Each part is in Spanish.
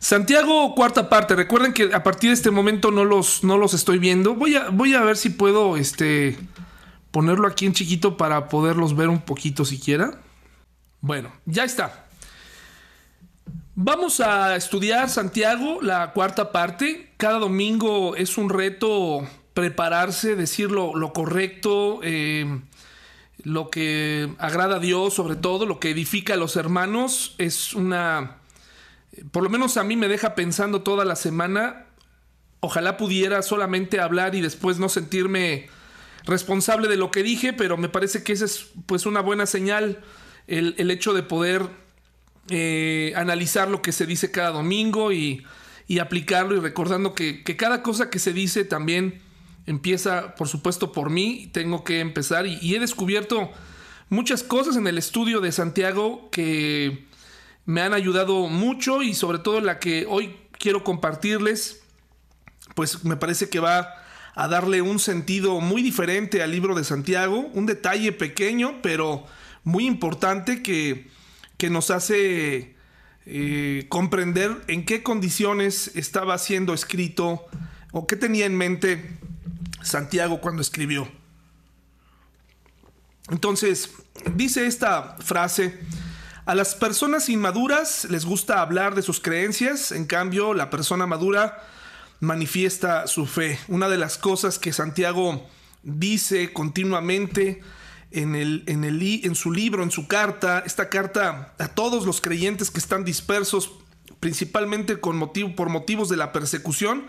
Santiago, cuarta parte. Recuerden que a partir de este momento no los, no los estoy viendo. Voy a, voy a ver si puedo este, ponerlo aquí en chiquito para poderlos ver un poquito siquiera. Bueno, ya está. Vamos a estudiar Santiago, la cuarta parte. Cada domingo es un reto prepararse, decir lo, correcto, eh, lo que agrada a Dios, sobre todo, lo que edifica a los hermanos. Es una, por lo menos a mí me deja pensando toda la semana. Ojalá pudiera solamente hablar y después no sentirme responsable de lo que dije, pero me parece que esa es pues una buena señal el, el hecho de poder eh, analizar lo que se dice cada domingo y, aplicarlo y recordando que, cada cosa que se dice también empieza, por supuesto, por mí, tengo que empezar y, he descubierto muchas cosas en el estudio de Santiago que me han ayudado mucho y sobre todo la que hoy quiero compartirles, pues me parece que va a darle un sentido muy diferente al libro de Santiago, un detalle pequeño pero muy importante que que nos hace eh, comprender en qué condiciones estaba siendo escrito o qué tenía en mente Santiago cuando escribió. Entonces, dice esta frase, a las personas inmaduras les gusta hablar de sus creencias, en cambio la persona madura manifiesta su fe. Una de las cosas que Santiago dice continuamente en, el, en, el, en su libro, en su carta, esta carta a todos los creyentes que están dispersos, principalmente con motivo, por motivos de la persecución,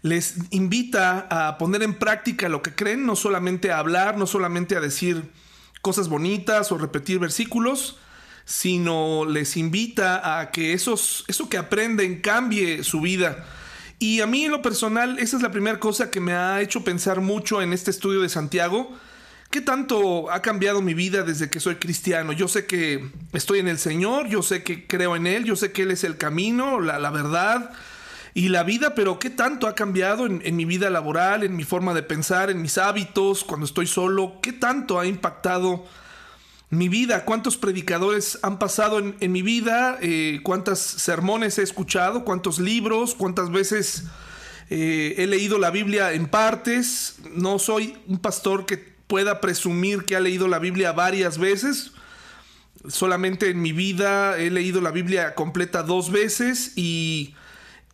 les invita a poner en práctica lo que creen, no solamente a hablar, no solamente a decir cosas bonitas o repetir versículos, sino les invita a que esos, eso que aprenden cambie su vida. Y a mí en lo personal, esa es la primera cosa que me ha hecho pensar mucho en este estudio de Santiago, ¿Qué tanto ha cambiado mi vida desde que soy cristiano? Yo sé que estoy en el Señor, yo sé que creo en Él, yo sé que Él es el camino, la, verdad y la vida, pero ¿qué tanto ha cambiado en, mi vida laboral, en mi forma de pensar, en mis hábitos, cuando estoy solo? ¿Qué tanto ha impactado mi vida? ¿Cuántos predicadores han pasado en, mi vida? Eh, ¿Cuántos sermones he escuchado? ¿Cuántos libros? ¿Cuántas veces eh, he leído la Biblia en partes? No soy un pastor que pueda presumir que ha leído la Biblia varias veces. Solamente en mi vida he leído la Biblia completa dos veces y,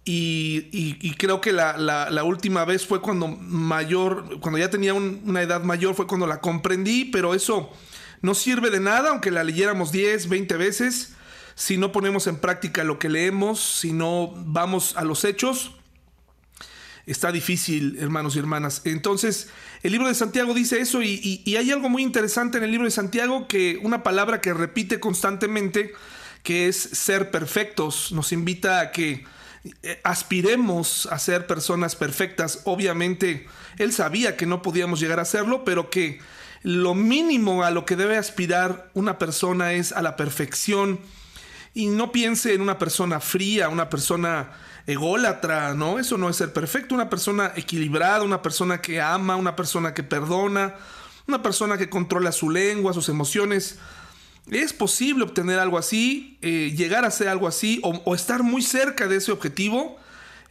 y, creo que la, última vez fue cuando mayor, cuando ya tenía una edad mayor, fue cuando la comprendí, pero eso no sirve de nada, aunque la leyéramos 10, 20 veces, si no ponemos en práctica lo que leemos, si no vamos a los hechos está difícil, hermanos y hermanas. Entonces, el libro de Santiago dice eso y, hay algo muy interesante en el libro de Santiago que una palabra que repite constantemente, que es ser perfectos, nos invita a que eh, aspiremos a ser personas perfectas. Obviamente, él sabía que no podíamos llegar a serlo, pero que lo mínimo a lo que debe aspirar una persona es a la perfección. Y no piense en una persona fría, una persona ególatra, ¿no? Eso no es ser perfecto. Una persona equilibrada, una persona que ama, una persona que perdona, una persona que controla su lengua, sus emociones. Es posible obtener algo así, eh, llegar a ser algo así o, estar muy cerca de ese objetivo,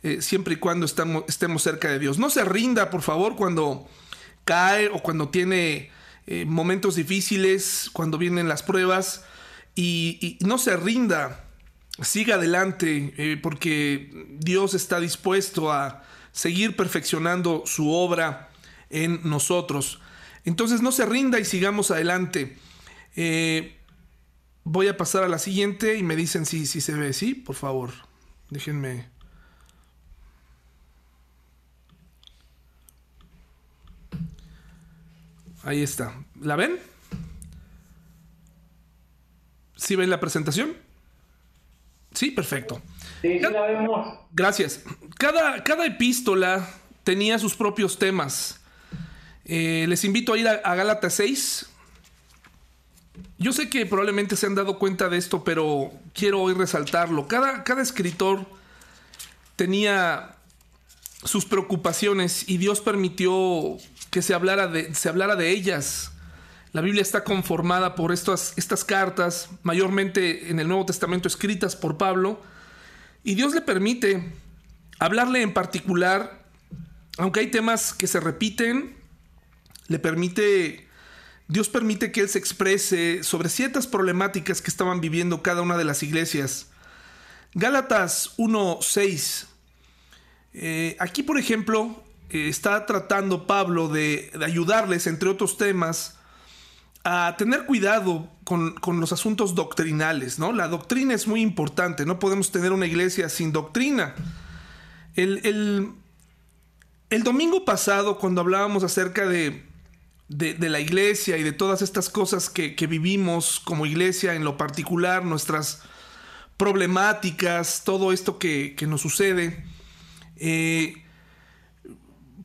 eh, siempre y cuando estemos cerca de Dios. No se rinda, por favor, cuando cae o cuando tiene eh, momentos difíciles, cuando vienen las pruebas, y no se rinda siga adelante eh, porque Dios está dispuesto a seguir perfeccionando su obra en nosotros. Entonces no se rinda y sigamos adelante. Eh, voy a pasar a la siguiente y me dicen si, si se ve. Sí, por favor, déjenme. Ahí está. ¿La ven? ¿Sí ven la presentación? Sí, perfecto. Sí, la vemos. Gracias. Cada, cada epístola tenía sus propios temas. Eh, les invito a ir a, Gálatas 6. Yo sé que probablemente se han dado cuenta de esto, pero quiero hoy resaltarlo. Cada, cada escritor tenía sus preocupaciones y Dios permitió que se hablara de, se hablara de ellas. La Biblia está conformada por estas, estas cartas, mayormente en el Nuevo Testamento escritas por Pablo, Y Dios le permite hablarle en particular, aunque hay temas que se repiten, le permite, Dios permite que Él se exprese sobre ciertas problemáticas que estaban viviendo cada una de las iglesias. Gálatas 1.6. Eh, aquí, por ejemplo, está tratando Pablo de, ayudarles, entre otros temas, a tener cuidado con, los asuntos doctrinales, ¿no? La doctrina es muy importante, no podemos tener una iglesia sin doctrina. El, domingo pasado, cuando hablábamos acerca de, la iglesia y de todas estas cosas que, vivimos como iglesia, en lo particular, nuestras problemáticas, todo esto que, nos sucede, eh,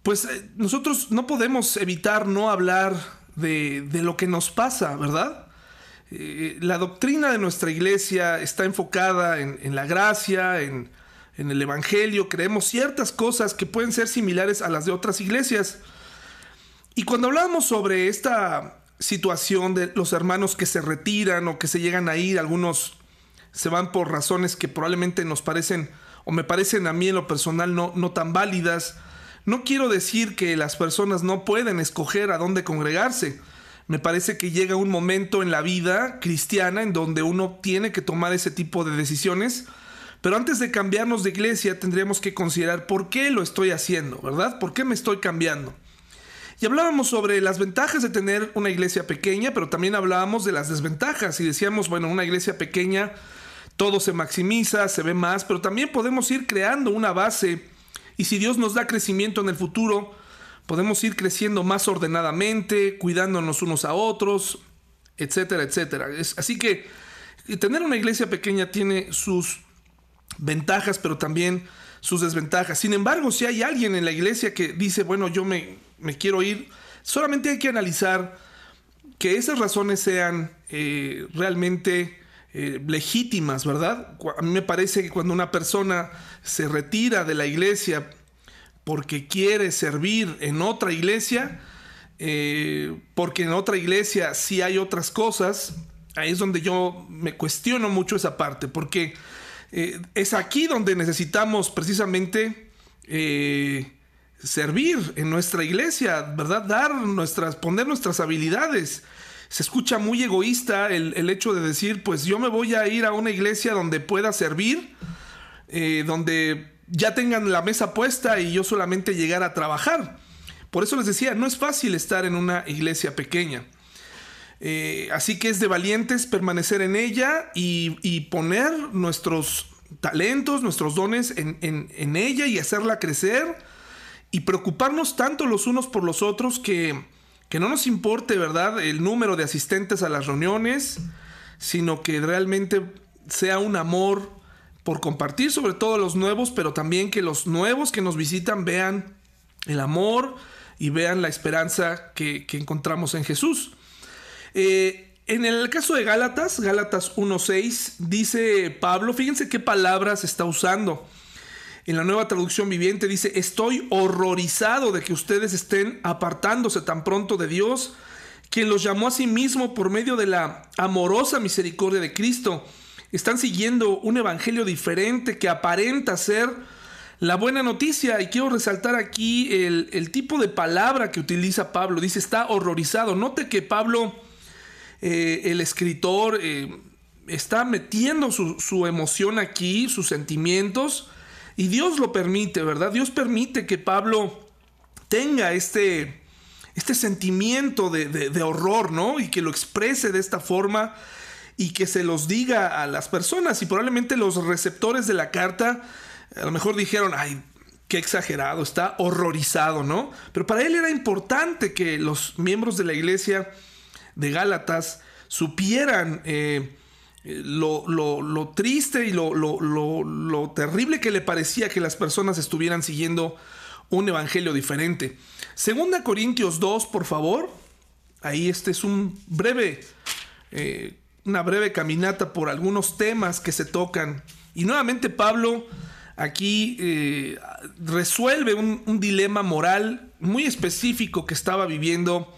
pues eh, nosotros no podemos evitar no hablar de, lo que nos pasa, ¿verdad? Eh, la doctrina de nuestra iglesia está enfocada en, la gracia, en, el Evangelio, creemos ciertas cosas que pueden ser similares a las de otras iglesias. Y cuando hablamos sobre esta situación de los hermanos que se retiran o que se llegan a ir, algunos se van por razones que probablemente nos parecen o me parecen a mí en lo personal no, no tan válidas, no quiero decir que las personas no pueden escoger a dónde congregarse. Me parece que llega un momento en la vida cristiana en donde uno tiene que tomar ese tipo de decisiones. Pero antes de cambiarnos de iglesia tendríamos que considerar por qué lo estoy haciendo, ¿verdad? ¿Por qué me estoy cambiando? Y hablábamos sobre las ventajas de tener una iglesia pequeña, pero también hablábamos de las desventajas y decíamos, bueno, una iglesia pequeña todo se maximiza, se ve más, pero también podemos ir creando una base y si Dios nos da crecimiento en el futuro, podemos ir creciendo más ordenadamente, cuidándonos unos a otros, etcétera, etcétera. así que tener una iglesia pequeña tiene sus ventajas, pero también sus desventajas. Sin embargo, si hay alguien en la iglesia que dice, bueno, yo me, quiero ir, solamente hay que analizar que esas razones sean eh, realmente eh, legítimas, ¿verdad? A mí me parece que cuando una persona se retira de la iglesia porque quiere servir en otra iglesia, eh, porque en otra iglesia sí hay otras cosas, ahí es donde yo me cuestiono mucho esa parte, porque eh, es aquí donde necesitamos precisamente servir en nuestra iglesia, ¿verdad? Dar nuestras, poner nuestras habilidades se escucha muy egoísta el, hecho de decir, pues yo me voy a ir a una iglesia donde pueda servir, eh, donde ya tengan la mesa puesta y yo solamente llegar a trabajar. Por eso les decía, no es fácil estar en una iglesia pequeña. Eh, así que es de valientes permanecer en ella y, poner nuestros talentos, nuestros dones en, en, ella y hacerla crecer y preocuparnos tanto los unos por los otros que que no nos importe, ¿verdad?, el número de asistentes a las reuniones, sino que realmente sea un amor por compartir, sobre todo los nuevos, pero también que los nuevos que nos visitan vean el amor y vean la esperanza que, encontramos en Jesús. Eh, en el caso de Gálatas, Gálatas 1.6, dice Pablo, fíjense qué palabras está usando en la nueva traducción viviente dice, estoy horrorizado de que ustedes estén apartándose tan pronto de Dios, quien los llamó a sí mismo por medio de la amorosa misericordia de Cristo. Están siguiendo un evangelio diferente que aparenta ser la buena noticia. Y quiero resaltar aquí el, tipo de palabra que utiliza Pablo. Dice, está horrorizado. Note que Pablo, eh, el escritor, eh, está metiendo su, su emoción aquí, sus sentimientos y Dios lo permite, ¿verdad? Dios permite que Pablo tenga este, este sentimiento de, horror, ¿no? Y que lo exprese de esta forma y que se los diga a las personas. Y probablemente los receptores de la carta a lo mejor dijeron, ay, qué exagerado, está horrorizado, ¿no? Pero para él era importante que los miembros de la iglesia de Gálatas supieran eh, lo, triste y lo, terrible que le parecía que las personas estuvieran siguiendo un evangelio diferente. Segunda Corintios 2, por favor. Ahí este es un breve, eh, una breve caminata por algunos temas que se tocan. Y nuevamente Pablo aquí eh, resuelve un dilema moral muy específico que estaba viviendo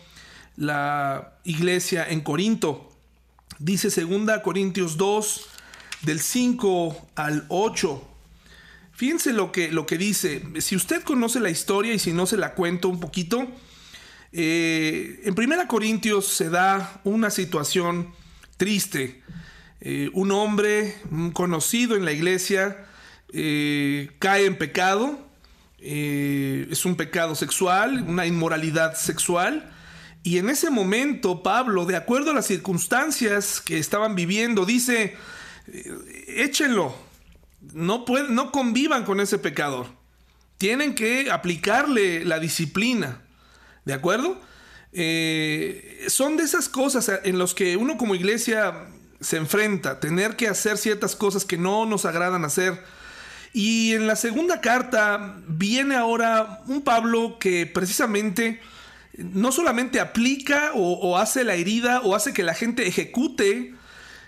la iglesia en Corinto. Dice 2 Corintios 2, del 5 al 8. Fíjense lo que, lo que dice. Si usted conoce la historia y si no se la cuento un poquito, eh, en 1 Corintios se da una situación triste. Eh, un hombre conocido en la iglesia eh, cae en pecado, es un pecado sexual, una inmoralidad sexual, y en ese momento Pablo, de acuerdo a las circunstancias que estaban viviendo, dice, échenlo, no, no convivan con ese pecador, tienen que aplicarle la disciplina. ¿De acuerdo? Eh, son de esas cosas en las que uno como iglesia se enfrenta, tener que hacer ciertas cosas que no nos agradan hacer. Y en la segunda carta viene ahora un Pablo que precisamente no solamente aplica o, hace la herida o hace que la gente ejecute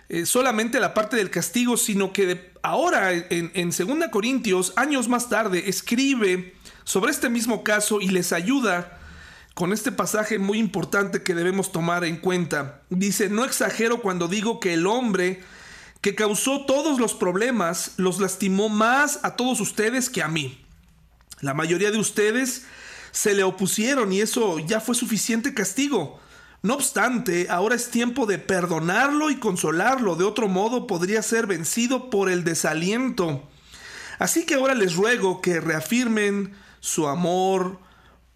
eh, solamente la parte del castigo, sino que ahora en, en 2 Corintios, años más tarde, escribe sobre este mismo caso y les ayuda con este pasaje muy importante que debemos tomar en cuenta. Dice, no exagero cuando digo que el hombre que causó todos los problemas los lastimó más a todos ustedes que a mí. La mayoría de ustedes se le opusieron y eso ya fue suficiente castigo. No obstante, ahora es tiempo de perdonarlo y consolarlo, de otro modo podría ser vencido por el desaliento. Así que ahora les ruego que reafirmen su amor,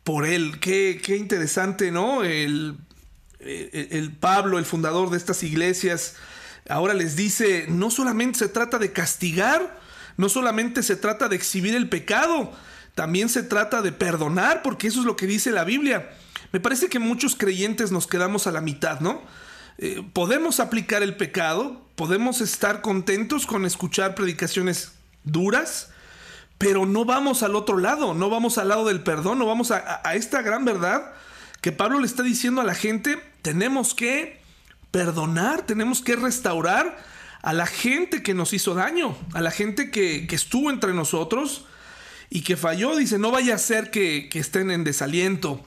por él. Qué, qué interesante, ¿no? El, el, Pablo, el fundador de estas iglesias, ahora les dice, no solamente se trata de castigar, no solamente se trata de exhibir el pecado, también se trata de perdonar, porque eso es lo que dice la Biblia. Me parece que muchos creyentes nos quedamos a la mitad, ¿no? Eh, podemos aplicar el pecado, podemos estar contentos con escuchar predicaciones duras, pero no vamos al otro lado, no vamos al lado del perdón, no vamos a, esta gran verdad que Pablo le está diciendo a la gente, tenemos que perdonar, tenemos que restaurar a la gente que nos hizo daño, a la gente que, estuvo entre nosotros y que falló. Dice, no vaya a ser que, estén en desaliento.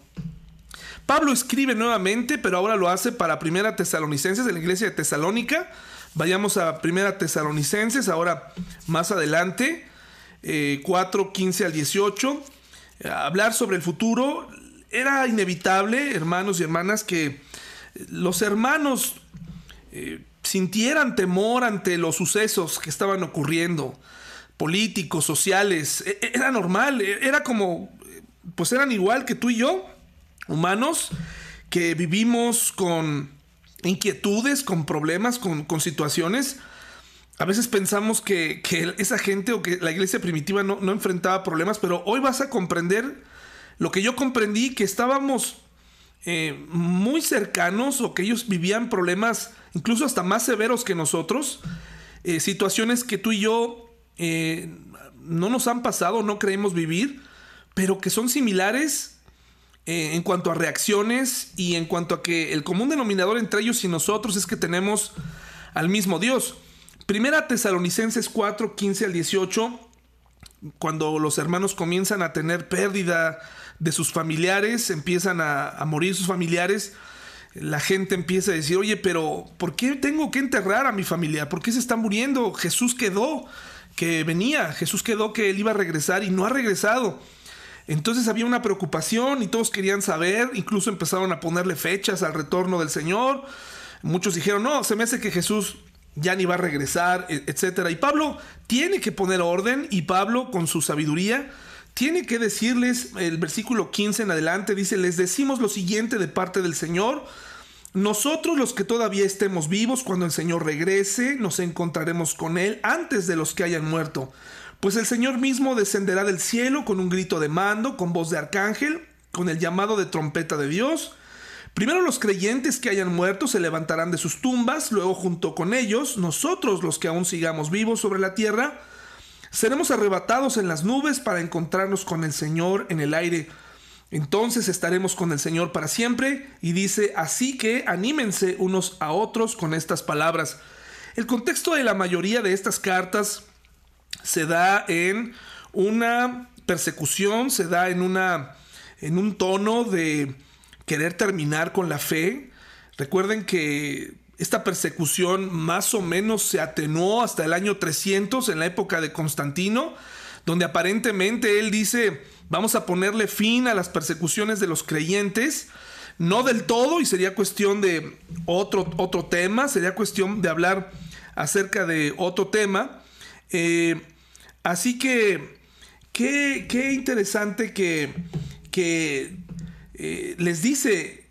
Pablo escribe nuevamente, pero ahora lo hace para Primera Tesalonicenses, de la iglesia de Tesalónica. Vayamos a Primera Tesalonicenses, ahora más adelante. 4, eh, 15 al 18. Hablar sobre el futuro era inevitable, hermanos y hermanas, que los hermanos eh, sintieran temor ante los sucesos que estaban ocurriendo, políticos, sociales. E, e, era normal, e, era como, pues eran igual que tú y yo, humanos, que vivimos con inquietudes, con problemas, con, con situaciones a veces pensamos que, esa gente o que la iglesia primitiva no, enfrentaba problemas, pero hoy vas a comprender lo que yo comprendí, que estábamos eh, muy cercanos o que ellos vivían problemas incluso hasta más severos que nosotros, eh, situaciones que tú y yo eh, no nos han pasado, no creemos vivir, pero que son similares en cuanto a reacciones y en cuanto a que el común denominador entre ellos y nosotros es que tenemos al mismo Dios. Primera Tesalonicenses 4, 15 al 18, cuando los hermanos comienzan a tener pérdida de sus familiares, empiezan a, morir sus familiares, la gente empieza a decir, oye, pero ¿por qué tengo que enterrar a mi familia? ¿Por qué se está muriendo? Jesús quedó que venía, Jesús quedó que él iba a regresar y no ha regresado. Entonces había una preocupación y todos querían saber, incluso empezaron a ponerle fechas al retorno del Señor. Muchos dijeron, no, se me hace que Jesús ya ni va a regresar, e-, etcétera. Y Pablo tiene que poner orden y Pablo con su sabiduría tiene que decirles, el versículo 15 en adelante dice, les decimos lo siguiente de parte del Señor, nosotros los que todavía estemos vivos, cuando el Señor regrese, nos encontraremos con Él antes de los que hayan muerto. Pues el Señor mismo descenderá del cielo con un grito de mando, con voz de arcángel, con el llamado de trompeta de Dios, Primero los creyentes que hayan muerto se levantarán de sus tumbas, luego junto con ellos, nosotros los que aún sigamos vivos sobre la tierra, seremos arrebatados en las nubes para encontrarnos con el Señor en el aire. Entonces estaremos con el Señor para siempre y dice, así que anímense unos a otros con estas palabras. El contexto de la mayoría de estas cartas se da en una persecución, se da en una en un tono de querer terminar con la fe. Recuerden que esta persecución más o menos se atenuó hasta el año 300 en la época de Constantino, donde aparentemente él dice, vamos a ponerle fin a las persecuciones de los creyentes, no del todo, y sería cuestión de otro, otro tema, sería cuestión de hablar acerca de otro tema. Eh, así que, qué, qué interesante que, que eh, les dice,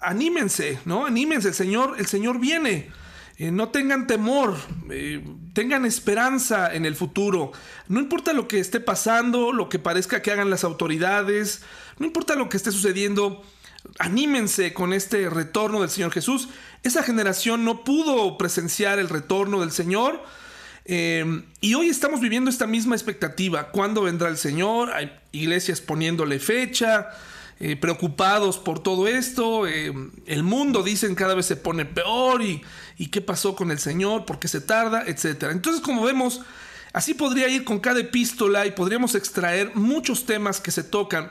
anímense, ¿no? Anímense, el Señor, el Señor viene. Eh, no tengan temor, tengan esperanza en el futuro. No importa lo que esté pasando, lo que parezca que hagan las autoridades, no importa lo que esté sucediendo, anímense con este retorno del Señor Jesús. Esa generación no pudo presenciar el retorno del Señor. Eh, y hoy estamos viviendo esta misma expectativa. ¿Cuándo vendrá el Señor? Hay iglesias poniéndole fecha, eh, preocupados por todo esto. Eh, el mundo, dicen, cada vez se pone peor. Y, ¿Y qué pasó con el Señor? ¿Por qué se tarda? Etcétera. Entonces, como vemos, así podría ir con cada epístola y podríamos extraer muchos temas que se tocan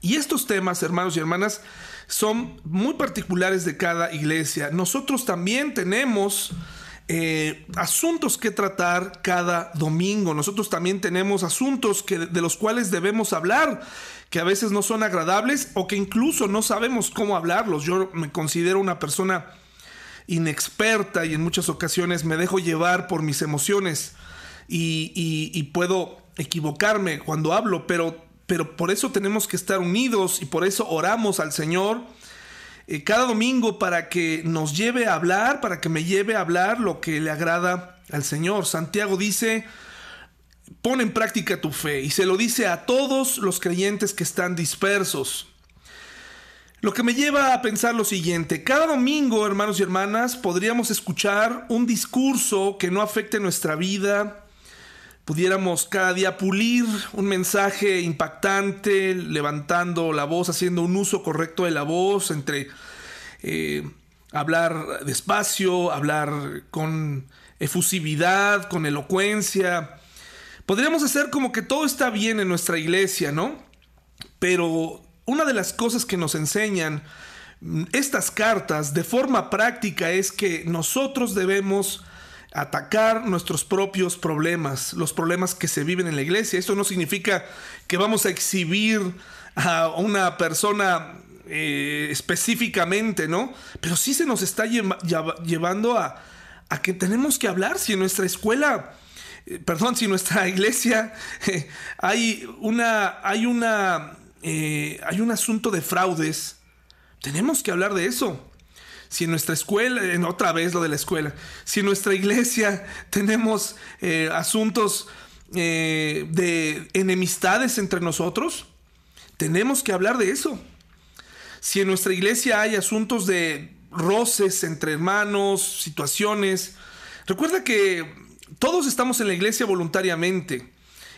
y estos temas, hermanos y hermanas, son muy particulares de cada iglesia. Nosotros también tenemos eh, asuntos que tratar cada domingo. Nosotros también tenemos asuntos que, de los cuales debemos hablar, que a veces no son agradables o que incluso no sabemos cómo hablarlos. Yo me considero una persona inexperta y en muchas ocasiones me dejo llevar por mis emociones y, puedo equivocarme cuando hablo, pero pero por eso tenemos que estar unidos y por eso oramos al Señor eh, cada domingo para que nos lleve a hablar, para que me lleve a hablar lo que le agrada al Señor. Santiago dice, pon en práctica tu fe y se lo dice a todos los creyentes que están dispersos. Lo que me lleva a pensar lo siguiente, cada domingo, hermanos y hermanas, podríamos escuchar un discurso que no afecte nuestra vida, pudiéramos cada día pulir un mensaje impactante, levantando la voz, haciendo un uso correcto de la voz, entre eh, hablar despacio, hablar con efusividad, con elocuencia. Podríamos hacer como que todo está bien en nuestra iglesia, ¿no? Pero una de las cosas que nos enseñan mm, estas cartas de forma práctica es que nosotros debemos atacar nuestros propios problemas, los problemas que se viven en la iglesia. Esto no significa que vamos a exhibir a una persona eh, específicamente, ¿no? Pero sí se nos está llevando a, que tenemos que hablar si en nuestra escuela, perdón, si nuestra iglesia eh, hay una, hay una, hay un asunto de fraudes, tenemos que hablar de eso si en nuestra escuela, en otra vez lo de la escuela, si en nuestra iglesia tenemos eh, asuntos eh, de enemistades entre nosotros, tenemos que hablar de eso. Si en nuestra iglesia hay asuntos de roces entre hermanos, situaciones, recuerda que todos estamos en la iglesia voluntariamente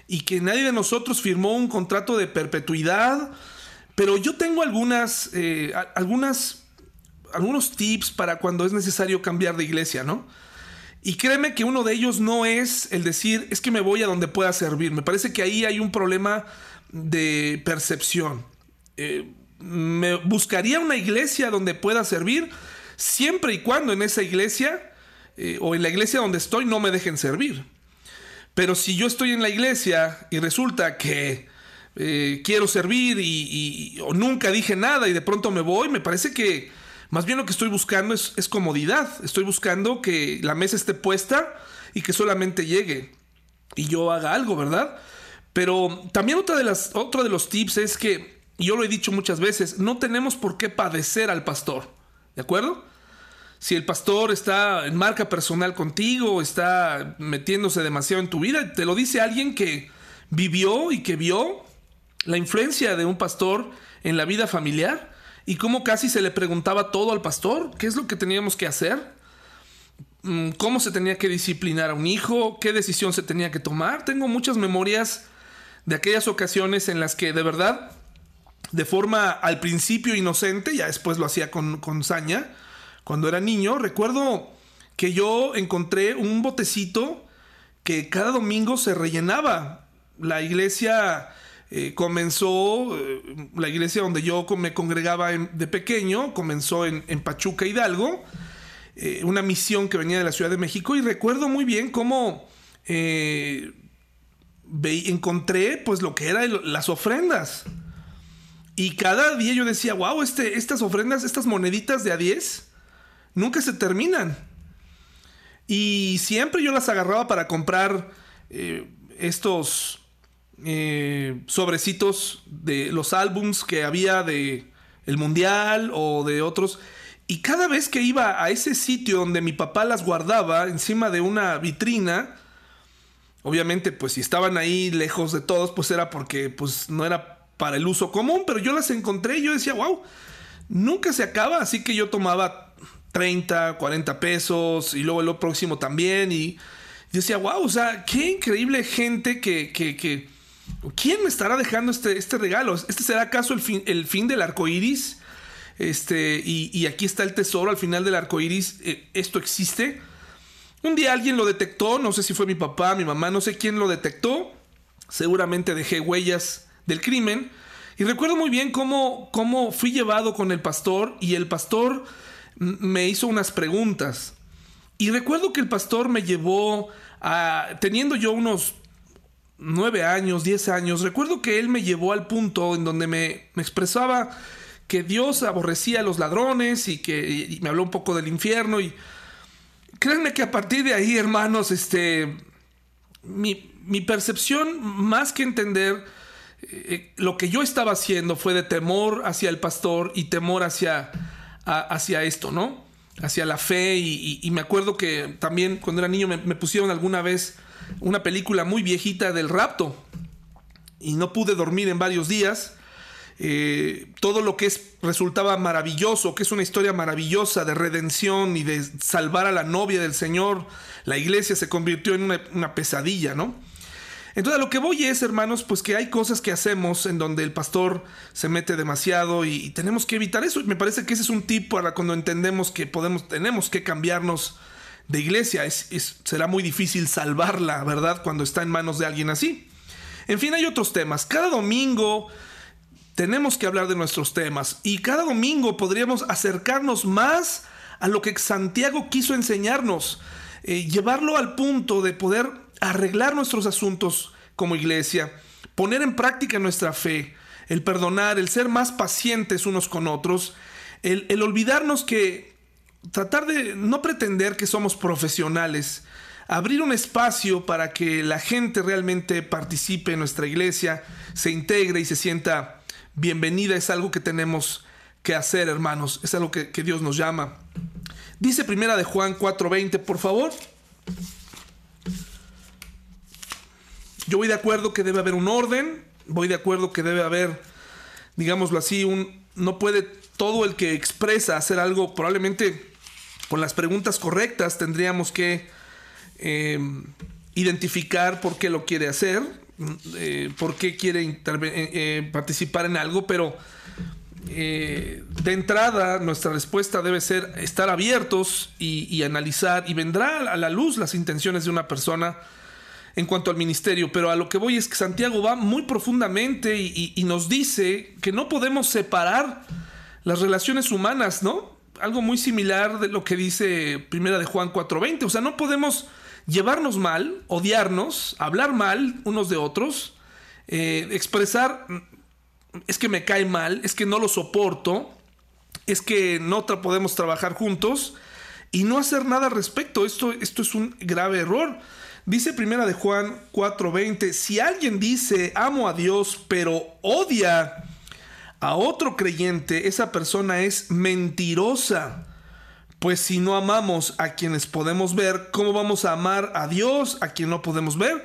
y que nadie de nosotros firmó un contrato de perpetuidad, pero yo tengo algunas, eh, algunas algunos tips para cuando es necesario cambiar de iglesia, ¿no? Y créeme que uno de ellos no es el decir, es que me voy a donde pueda servir. Me parece que ahí hay un problema de percepción. Eh, me buscaría una iglesia donde pueda servir siempre y cuando en esa iglesia eh, o en la iglesia donde estoy no me dejen servir. Pero si yo estoy en la iglesia y resulta que eh, quiero servir y, nunca dije nada y de pronto me voy, me parece que más bien lo que estoy buscando es, comodidad. Estoy buscando que la mesa esté puesta y que solamente llegue y yo haga algo, ¿verdad? Pero también otra de las, otro de los tips es que, yo lo he dicho muchas veces, no tenemos por qué padecer al pastor, ¿de acuerdo? Si el pastor está en marca personal contigo, está metiéndose demasiado en tu vida, te lo dice alguien que vivió y que vio la influencia de un pastor en la vida familiar y cómo casi se le preguntaba todo al pastor, qué es lo que teníamos que hacer, mm, cómo se tenía que disciplinar a un hijo, qué decisión se tenía que tomar. Tengo muchas memorias de aquellas ocasiones en las que de verdad, de forma al principio inocente, ya después lo hacía con, con saña, cuando era niño, recuerdo que yo encontré un botecito que cada domingo se rellenaba. La iglesia eh, comenzó, eh, la iglesia donde yo me congregaba de pequeño, comenzó en, Pachuca Hidalgo, eh, una misión que venía de la Ciudad de México y recuerdo muy bien cómo encontré pues lo que eran las ofrendas. Y cada día yo decía, wow, este, estas ofrendas, estas moneditas de a 10, nunca se terminan. Y siempre yo las agarraba para comprar eh, estos eh, sobrecitos de los álbums que había de el mundial o de otros. Y cada vez que iba a ese sitio donde mi papá las guardaba encima de una vitrina, obviamente pues si estaban ahí lejos de todos, pues era porque pues no era para el uso común, pero yo las encontré y yo decía, wow, nunca se acaba, así que yo tomaba 30, 40 pesos y luego el próximo también y decía, wow, o sea, qué increíble gente que, que, que ¿quién me estará dejando este, este regalo? ¿Este será acaso el fin, el fin del arco iris? Este, y, aquí está el tesoro al final del arco iris. Eh, ¿Esto existe? Un día alguien lo detectó, no sé si fue mi papá, mi mamá, no sé quién lo detectó. Seguramente dejé huellas del crimen. Y recuerdo muy bien cómo, cómo fui llevado con el pastor y el pastor me hizo unas preguntas. Y recuerdo que el pastor me llevó a, teniendo yo unos nueve años, diez años, recuerdo que él me llevó al punto en donde me, expresaba que Dios aborrecía a los ladrones y que me habló un poco del infierno y créanme que a partir de ahí, hermanos, este, mi, percepción, más que entender eh, lo que yo estaba haciendo fue de temor hacia el pastor y temor hacia, hacia esto, ¿no? Hacia la fe. Y, me acuerdo que también cuando era niño me, pusieron alguna vez una película muy viejita del rapto. Y no pude dormir en varios días. Eh, todo lo que es resultaba maravilloso, que es una historia maravillosa de redención y de salvar a la novia del Señor, la iglesia se convirtió en una, una pesadilla, ¿no? Entonces a lo que voy es, hermanos, pues que hay cosas que hacemos en donde el pastor se mete demasiado y, tenemos que evitar eso. Me parece que ese es un tip para cuando entendemos que podemos, tenemos que cambiarnos de iglesia. Es, será muy difícil salvarla, ¿verdad? Cuando está en manos de alguien así. En fin, hay otros temas. Cada domingo tenemos que hablar de nuestros temas y cada domingo podríamos acercarnos más a lo que Santiago quiso enseñarnos, eh, llevarlo al punto de poder arreglar nuestros asuntos como iglesia, poner en práctica nuestra fe, el perdonar, el ser más pacientes unos con otros, el, olvidarnos que tratar de no pretender que somos profesionales, abrir un espacio para que la gente realmente participe en nuestra iglesia, se integre y se sienta bienvenida, es algo que tenemos que hacer, hermanos, es algo que, que Dios nos llama. Dice primera de Juan 4:20, por favor. Yo voy de acuerdo que debe haber un orden, voy de acuerdo que debe haber, digámoslo así, un no puede todo el que expresa hacer algo, probablemente con las preguntas correctas tendríamos que em, identificar por qué lo quiere hacer, eh, por qué quiere eh, eh, participar en algo, pero de entrada nuestra respuesta debe ser estar abiertos y, y, analizar y vendrá a la luz las intenciones de una persona en cuanto al ministerio, pero a lo que voy es que Santiago va muy profundamente y, nos dice que no podemos separar las relaciones humanas, ¿no? Algo muy similar de lo que dice Primera de Juan 4:20, o sea, no podemos llevarnos mal, odiarnos, hablar mal unos de otros, eh, expresar es que me cae mal, es que no lo soporto, es que no podemos trabajar juntos y no hacer nada al respecto. Esto, esto es un grave error. Dice primera de Juan 4:20, si alguien dice amo a Dios pero odia a otro creyente, esa persona es mentirosa. Pues si no amamos a quienes podemos ver, ¿cómo vamos a amar a Dios a quien no podemos ver?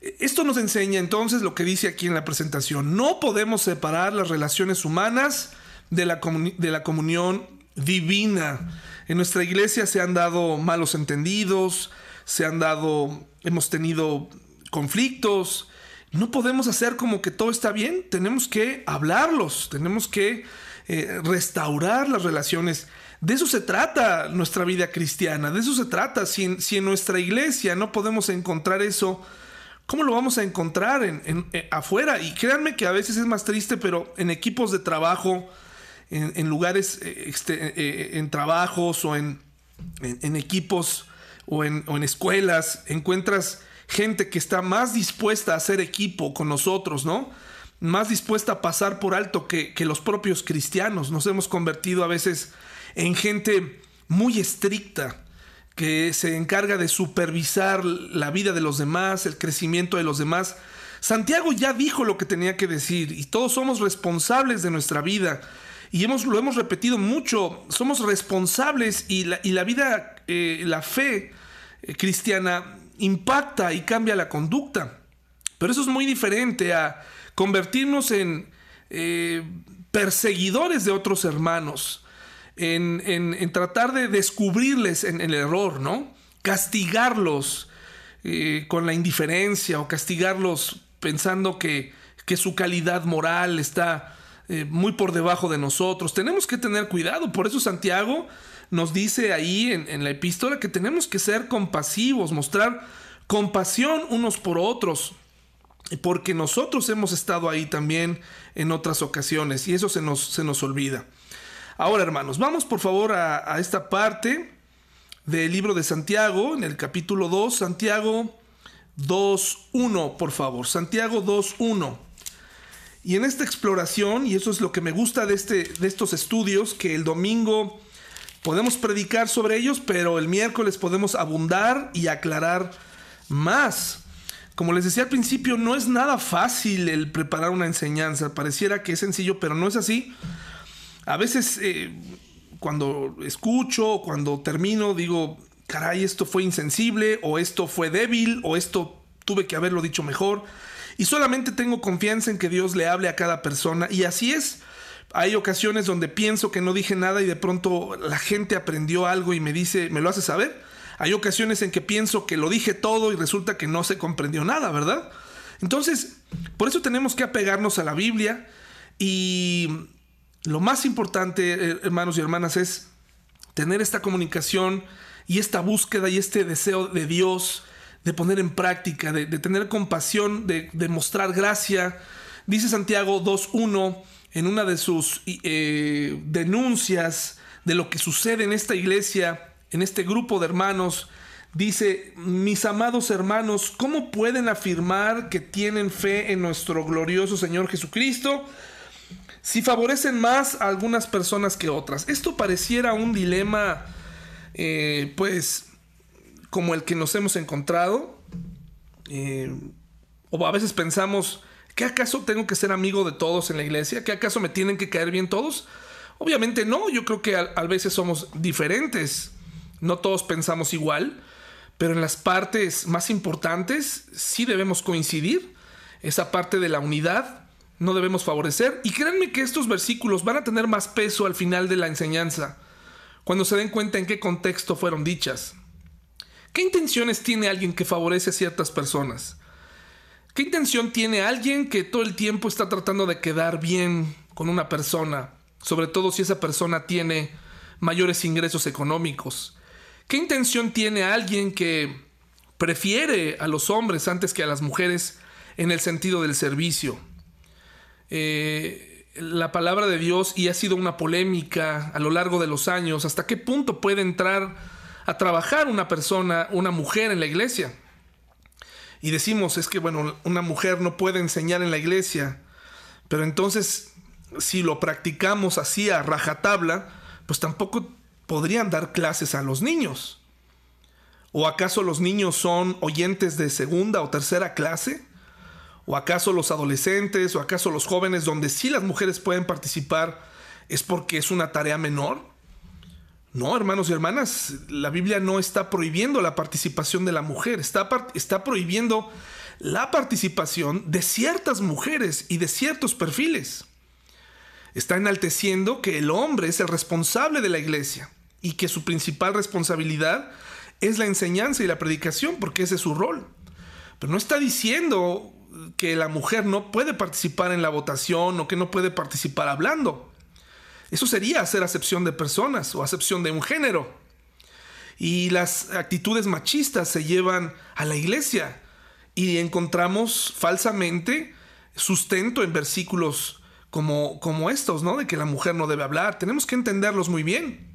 Esto nos enseña entonces lo que dice aquí en la presentación. No podemos separar las relaciones humanas de la, de la comunión divina. En nuestra iglesia se han dado malos entendidos, se han dado, hemos tenido conflictos. No podemos hacer como que todo está bien, tenemos que hablarlos, tenemos que eh, restaurar las relaciones. De eso se trata nuestra vida cristiana, de eso se trata. Si en, nuestra iglesia no podemos encontrar eso, ¿cómo lo vamos a encontrar en, eh, afuera? Y créanme que a veces es más triste, pero en equipos de trabajo, en, lugares, eh, este, en trabajos o en, en equipos o en, escuelas encuentras gente que está más dispuesta a hacer equipo con nosotros, ¿no? Más dispuesta a pasar por alto que, que los propios cristianos. Nos hemos convertido a veces en gente muy estricta, que se encarga de supervisar la vida de los demás, el crecimiento de los demás. Santiago ya dijo lo que tenía que decir y todos somos responsables de nuestra vida. Y hemos, lo hemos repetido mucho, somos responsables y la, y la vida, eh, la fe cristiana impacta y cambia la conducta. Pero eso es muy diferente a convertirnos en eh, perseguidores de otros hermanos, en, tratar de descubrirles en, el error, ¿no? Castigarlos con la indiferencia o castigarlos pensando que, que su calidad moral está eh, muy por debajo de nosotros. Tenemos que tener cuidado. Por eso Santiago nos dice ahí en, la epístola que tenemos que ser compasivos, mostrar compasión unos por otros porque nosotros hemos estado ahí también en otras ocasiones y eso se nos, se nos olvida. Ahora, hermanos, vamos por favor a, a, esta parte del libro de Santiago, en el capítulo 2, Santiago 2.1, por favor, Santiago 2.1. Y en esta exploración, y eso es lo que me gusta de, este, de estos estudios, que el domingo podemos predicar sobre ellos, pero el miércoles podemos abundar y aclarar más. Como les decía al principio, no es nada fácil el preparar una enseñanza. Pareciera que es sencillo, pero no es así. A veces eh, cuando escucho, cuando termino, digo, caray, esto fue insensible, o esto fue débil, o esto tuve que haberlo dicho mejor. Y solamente tengo confianza en que Dios le hable a cada persona. Y así es. Hay ocasiones donde pienso que no dije nada y de pronto la gente aprendió algo y me dice, me lo hace saber. Hay ocasiones en que pienso que lo dije todo y resulta que no se comprendió nada, ¿verdad? Entonces, por eso tenemos que apegarnos a la Biblia y lo más importante, eh, hermanos y hermanas, es tener esta comunicación y esta búsqueda y este deseo de Dios de poner en práctica, de, tener compasión, de, mostrar gracia. Dice Santiago 2.1 en una de sus eh, denuncias de lo que sucede en esta iglesia, en este grupo de hermanos, dice, mis amados hermanos, ¿cómo pueden afirmar que tienen fe en nuestro glorioso Señor Jesucristo si favorecen más a algunas personas que otras? Esto pareciera un dilema, eh, pues, como el que nos hemos encontrado. Eh, o a veces pensamos, ¿qué acaso tengo que ser amigo de todos en la iglesia? ¿Qué acaso me tienen que caer bien todos? Obviamente no, yo creo que a, veces somos diferentes. No todos pensamos igual, pero en las partes más importantes sí debemos coincidir. Esa parte de la unidad no debemos favorecer. Y créanme que estos versículos van a tener más peso al final de la enseñanza, cuando se den cuenta en qué contexto fueron dichas. ¿Qué intenciones tiene alguien que favorece a ciertas personas? ¿Qué intención tiene alguien que todo el tiempo está tratando de quedar bien con una persona? Sobre todo si esa persona tiene mayores ingresos económicos. ¿Qué intención tiene alguien que prefiere a los hombres antes que a las mujeres en el sentido del servicio? Eh, la palabra de Dios, y ha sido una polémica a lo largo de los años, hasta qué punto puede entrar a trabajar una persona, una mujer en la iglesia. Y decimos, es que, bueno, una mujer no puede enseñar en la iglesia, pero entonces, si lo practicamos así a rajatabla, pues tampoco podrían dar clases a los niños. ¿O acaso los niños son oyentes de segunda o tercera clase? ¿O acaso los adolescentes o acaso los jóvenes donde sí las mujeres pueden participar es porque es una tarea menor? No, hermanos y hermanas, la Biblia no está prohibiendo la participación de la mujer, está, está prohibiendo la participación de ciertas mujeres y de ciertos perfiles. Está enalteciendo que el hombre es el responsable de la iglesia y que su principal responsabilidad es la enseñanza y la predicación, porque ese es su rol. Pero no está diciendo que la mujer no puede participar en la votación o que no puede participar hablando. Eso sería hacer acepción de personas o acepción de un género. Y las actitudes machistas se llevan a la iglesia y encontramos falsamente sustento en versículos como, como estos, ¿no? De que la mujer no debe hablar. Tenemos que entenderlos muy bien.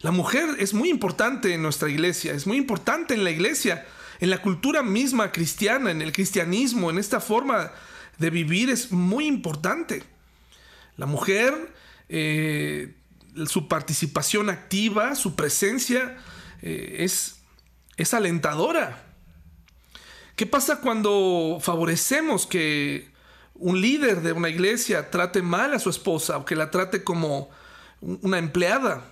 La mujer es muy importante en nuestra iglesia, es muy importante en la iglesia. en la cultura misma cristiana, en el cristianismo, en esta forma de vivir es muy importante. La mujer, eh, su participación activa, su presencia eh, es, es alentadora. ¿Qué pasa cuando favorecemos que un líder de una iglesia trate mal a su esposa o que la trate como una empleada?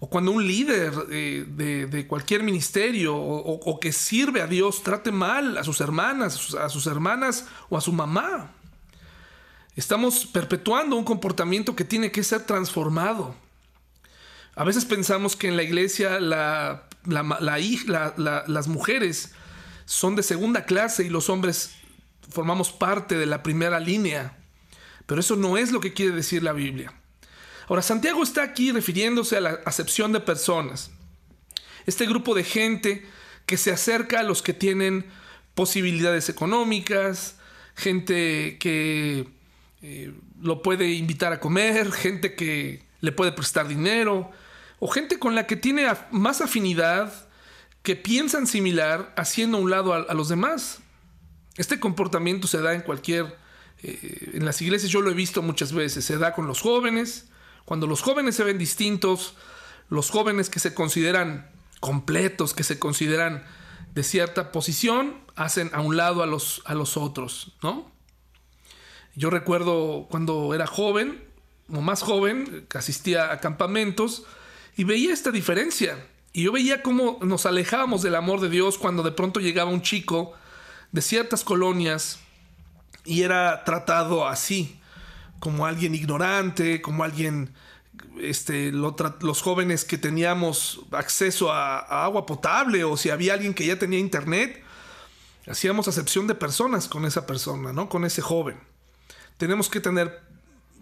O cuando un líder eh, de, cualquier ministerio o, que sirve a Dios trate mal a sus hermanas, a sus hermanas o a su mamá. Estamos perpetuando un comportamiento que tiene que ser transformado. A veces pensamos que en la iglesia la, las mujeres son de segunda clase y los hombres formamos parte de la primera línea. Pero eso no es lo que quiere decir la Biblia. Ahora, Santiago está aquí refiriéndose a la acepción de personas. Este grupo de gente que se acerca a los que tienen posibilidades económicas, gente que eh, lo puede invitar a comer, gente que le puede prestar dinero, o gente con la que tiene más afinidad, que piensan similar, haciendo a un lado a, los demás. Este comportamiento se da en cualquier, eh, en las iglesias yo lo he visto muchas veces, se da con los jóvenes, cuando los jóvenes se ven distintos, los jóvenes que se consideran completos, que se consideran de cierta posición, hacen a un lado a los, a los otros, ¿no? Yo recuerdo cuando era joven, o más joven, que asistía a campamentos y veía esta diferencia. Y yo veía cómo nos alejábamos del amor de Dios cuando de pronto llegaba un chico de ciertas colonias y era tratado así, como alguien ignorante, como alguien, este, los jóvenes que teníamos acceso a, agua potable o si había alguien que ya tenía internet, hacíamos acepción de personas con esa persona, ¿no? Con ese joven. Tenemos que tener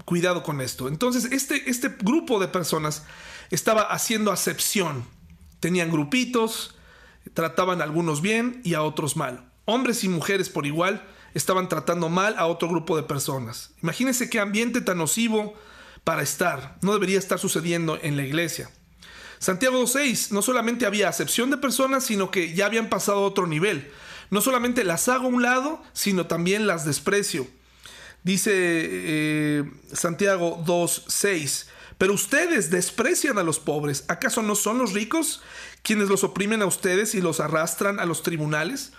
cuidado con esto. Entonces, este, este grupo de personas estaba haciendo acepción. Tenían grupitos, trataban a algunos bien y a otros mal. Hombres y mujeres por igual estaban tratando mal a otro grupo de personas. Imagínense qué ambiente tan nocivo para estar. No debería estar sucediendo en la iglesia. Santiago 2.6, no solamente había acepción de personas, sino que ya habían pasado a otro nivel. No solamente las hago a un lado, sino también las desprecio. Dice eh, Santiago 2.6, pero ustedes desprecian a los pobres. ¿Acaso no son los ricos quienes los oprimen a ustedes y los arrastran a los tribunales?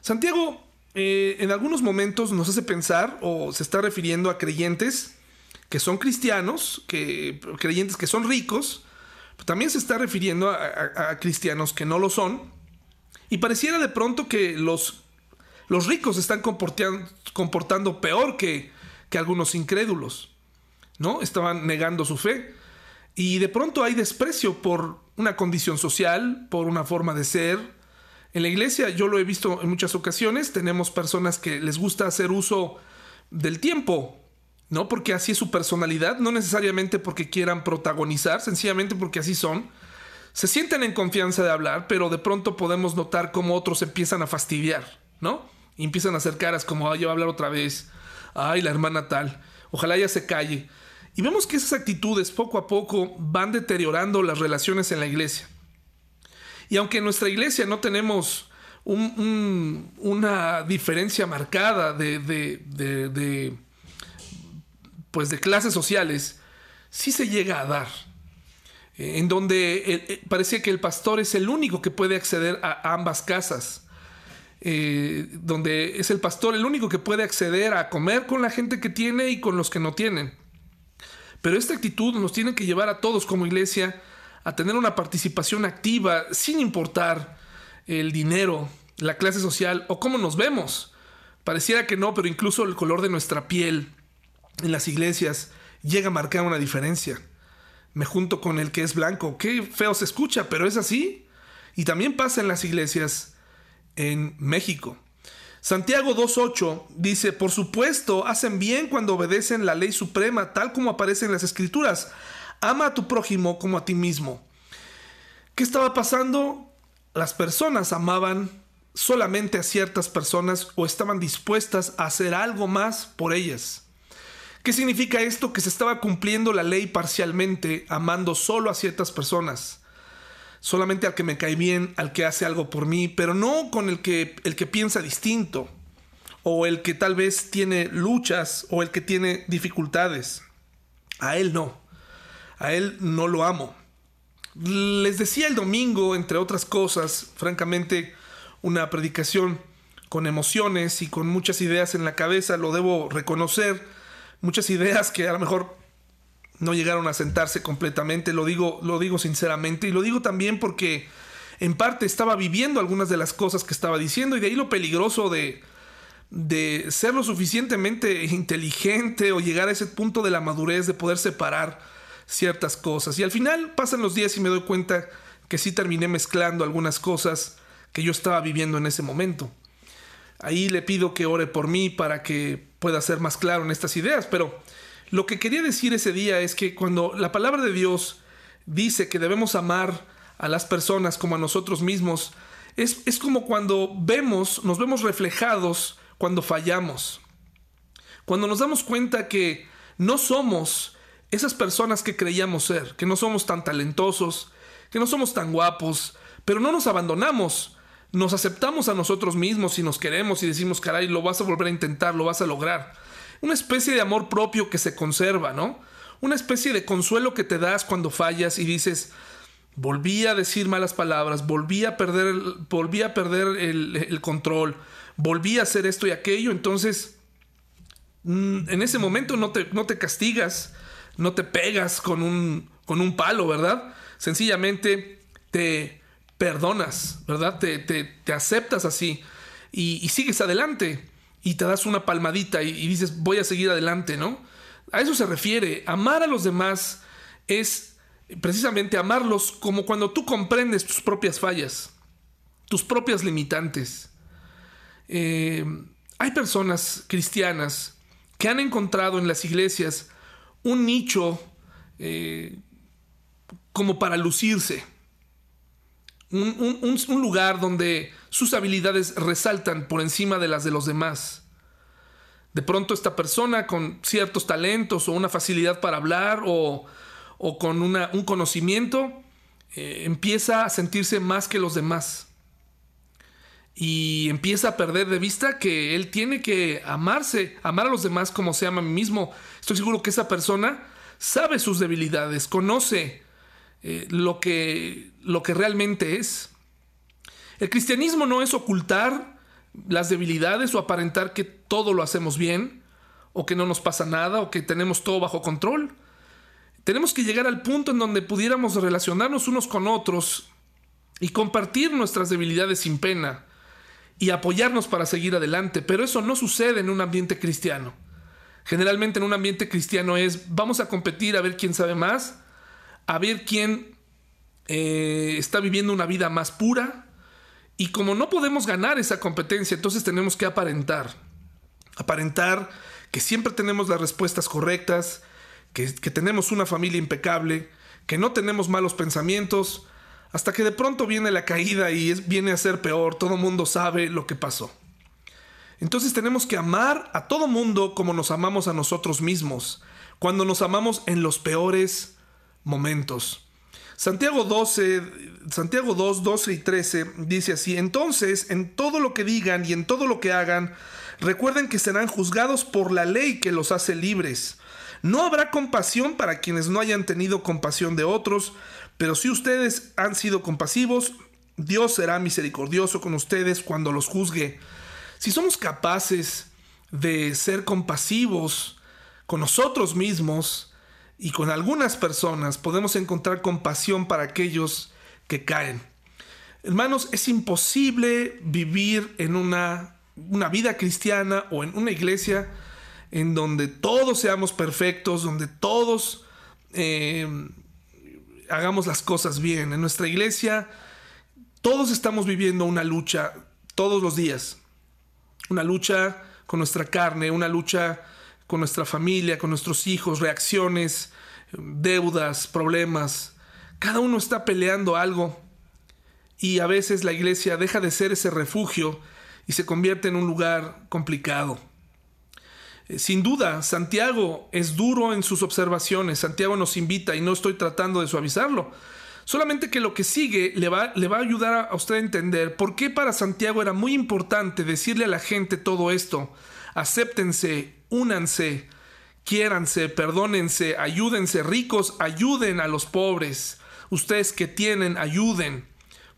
Santiago eh, en algunos momentos nos hace pensar o se está refiriendo a creyentes que son cristianos, que, creyentes que son ricos, también se está refiriendo a, cristianos que no lo son, y pareciera de pronto que los, los ricos están comportando, comportando peor que, que algunos incrédulos, ¿no? Estaban negando su fe. Y de pronto hay desprecio por una condición social, por una forma de ser, en la iglesia yo lo he visto en muchas ocasiones, tenemos personas que les gusta hacer uso del tiempo, ¿no? Porque así es su personalidad, no necesariamente porque quieran protagonizar, sencillamente porque así son. Se sienten en confianza de hablar, pero de pronto podemos notar cómo otros empiezan a fastidiar, ¿no? Y empiezan a hacer caras como, ay, va a hablar otra vez, ay, la hermana tal, ojalá ya se calle. Y vemos que esas actitudes poco a poco van deteriorando las relaciones en la iglesia. Y aunque en nuestra iglesia no tenemos una diferencia marcada de, pues de clases sociales, sí se llega a dar. Eh, en donde eh, parecía que el pastor es el único que puede acceder a ambas casas. Donde es el pastor el único que puede acceder a comer con la gente que tiene y con los que no tienen. Pero esta actitud nos tiene que llevar a todos como iglesia a tener una participación activa sin importar el dinero, la clase social o cómo nos vemos. Pareciera que no, pero incluso el color de nuestra piel en las iglesias llega a marcar una diferencia. Me junto con el que es blanco. Qué feo se escucha, pero es así. Y también pasa en las iglesias en México. Santiago 2.8 dice, por supuesto, hacen bien cuando obedecen la ley suprema, tal como aparece en las escrituras ama a tu prójimo como a ti mismo. ¿Qué estaba pasando? Las personas amaban solamente a ciertas personas o estaban dispuestas a hacer algo más por ellas. ¿Qué significa esto? Que se estaba cumpliendo la ley parcialmente, amando solo a ciertas personas. Solamente al que me cae bien, al que hace algo por mí, pero no con el que, el que piensa distinto, o el que tal vez tiene luchas, o el que tiene dificultades. A él no, a él no lo amo. Les decía el domingo, entre otras cosas, francamente, una predicación con emociones y con muchas ideas en la cabeza, lo debo reconocer, muchas ideas que a lo mejor no llegaron a sentarse completamente, lo digo, lo digo sinceramente y lo digo también porque en parte estaba viviendo algunas de las cosas que estaba diciendo y de ahí lo peligroso de, de ser lo suficientemente inteligente o llegar a ese punto de la madurez de poder separar ciertas cosas. Y al final pasan los días y me doy cuenta que sí terminé mezclando algunas cosas que yo estaba viviendo en ese momento. Ahí le pido que ore por mí para que pueda ser más claro en estas ideas, pero lo que quería decir ese día es que cuando la palabra de Dios dice que debemos amar a las personas como a nosotros mismos, es, es como cuando vemos, nos vemos reflejados cuando fallamos. Cuando nos damos cuenta que no somos esas personas que creíamos ser, que no somos tan talentosos, que no somos tan guapos, pero no nos abandonamos, nos aceptamos a nosotros mismos y nos queremos y decimos, caray, lo vas a volver a intentar, lo vas a lograr. Una especie de amor propio que se conserva, ¿no? Una especie de consuelo que te das cuando fallas y dices, volví a decir malas palabras, volví a perder, volví a perder el, control, volví a hacer esto y aquello, entonces mm, en ese momento no te, no te castigas, no te pegas con un, con un palo, ¿verdad? Sencillamente te perdonas, ¿verdad? Te, te, aceptas así y, sigues adelante y te das una palmadita y, dices, voy a seguir adelante, ¿no? A eso se refiere. Amar a los demás es precisamente amarlos como cuando tú comprendes tus propias fallas, tus propias limitantes. Eh, hay personas cristianas que han encontrado en las iglesias un nicho eh, como para lucirse un, lugar donde sus habilidades resaltan por encima de las de los demás. De pronto esta persona con ciertos talentos o una facilidad para hablar o, con un conocimiento eh, empieza a sentirse más que los demás. Y empieza a perder de vista que él tiene que amarse, amar a los demás como se ama a mí mismo. Estoy seguro que esa persona sabe sus debilidades, conoce eh, lo, que, lo que realmente es. El cristianismo no es ocultar las debilidades o aparentar que todo lo hacemos bien, o que no nos pasa nada, o que tenemos todo bajo control. Tenemos que llegar al punto en donde pudiéramos relacionarnos unos con otros y compartir nuestras debilidades sin pena y apoyarnos para seguir adelante, pero eso no sucede en un ambiente cristiano. Generalmente en un ambiente cristiano es vamos a competir a ver quién sabe más a ver quién eh, está viviendo una vida más pura. Y como no podemos ganar esa competencia, entonces tenemos que aparentar. Aparentar que siempre tenemos las respuestas correctas, que, tenemos una familia impecable, que no tenemos malos pensamientos, hasta que de pronto viene la caída y viene a ser peor, todo mundo sabe lo que pasó. Entonces tenemos que amar a todo mundo como nos amamos a nosotros mismos, cuando nos amamos en los peores momentos. Santiago 12, Santiago 2, 12 y 13 dice así, entonces en todo lo que digan y en todo lo que hagan, recuerden que serán juzgados por la ley que los hace libres. No habrá compasión para quienes no hayan tenido compasión de otros, pero si ustedes han sido compasivos, Dios será misericordioso con ustedes cuando los juzgue. Si somos capaces de ser compasivos con nosotros mismos, y con algunas personas podemos encontrar compasión para aquellos que caen. Hermanos, es imposible vivir en una, una vida cristiana o en una iglesia en donde todos seamos perfectos, donde todos eh, hagamos las cosas bien. En nuestra iglesia todos estamos viviendo una lucha todos los días. Una lucha con nuestra carne, una lucha con nuestra familia, con nuestros hijos, reacciones, deudas, problemas. Cada uno está peleando algo y a veces la iglesia deja de ser ese refugio y se convierte en un lugar complicado. Eh, sin duda, Santiago es duro en sus observaciones. Santiago nos invita y no estoy tratando de suavizarlo. Solamente que lo que sigue le va, le va a ayudar a usted a entender por qué para Santiago era muy importante decirle a la gente todo esto. Acéptense, únanse, quiéranse, perdónense, ayúdense, ricos, ayuden a los pobres. Ustedes que tienen, ayuden.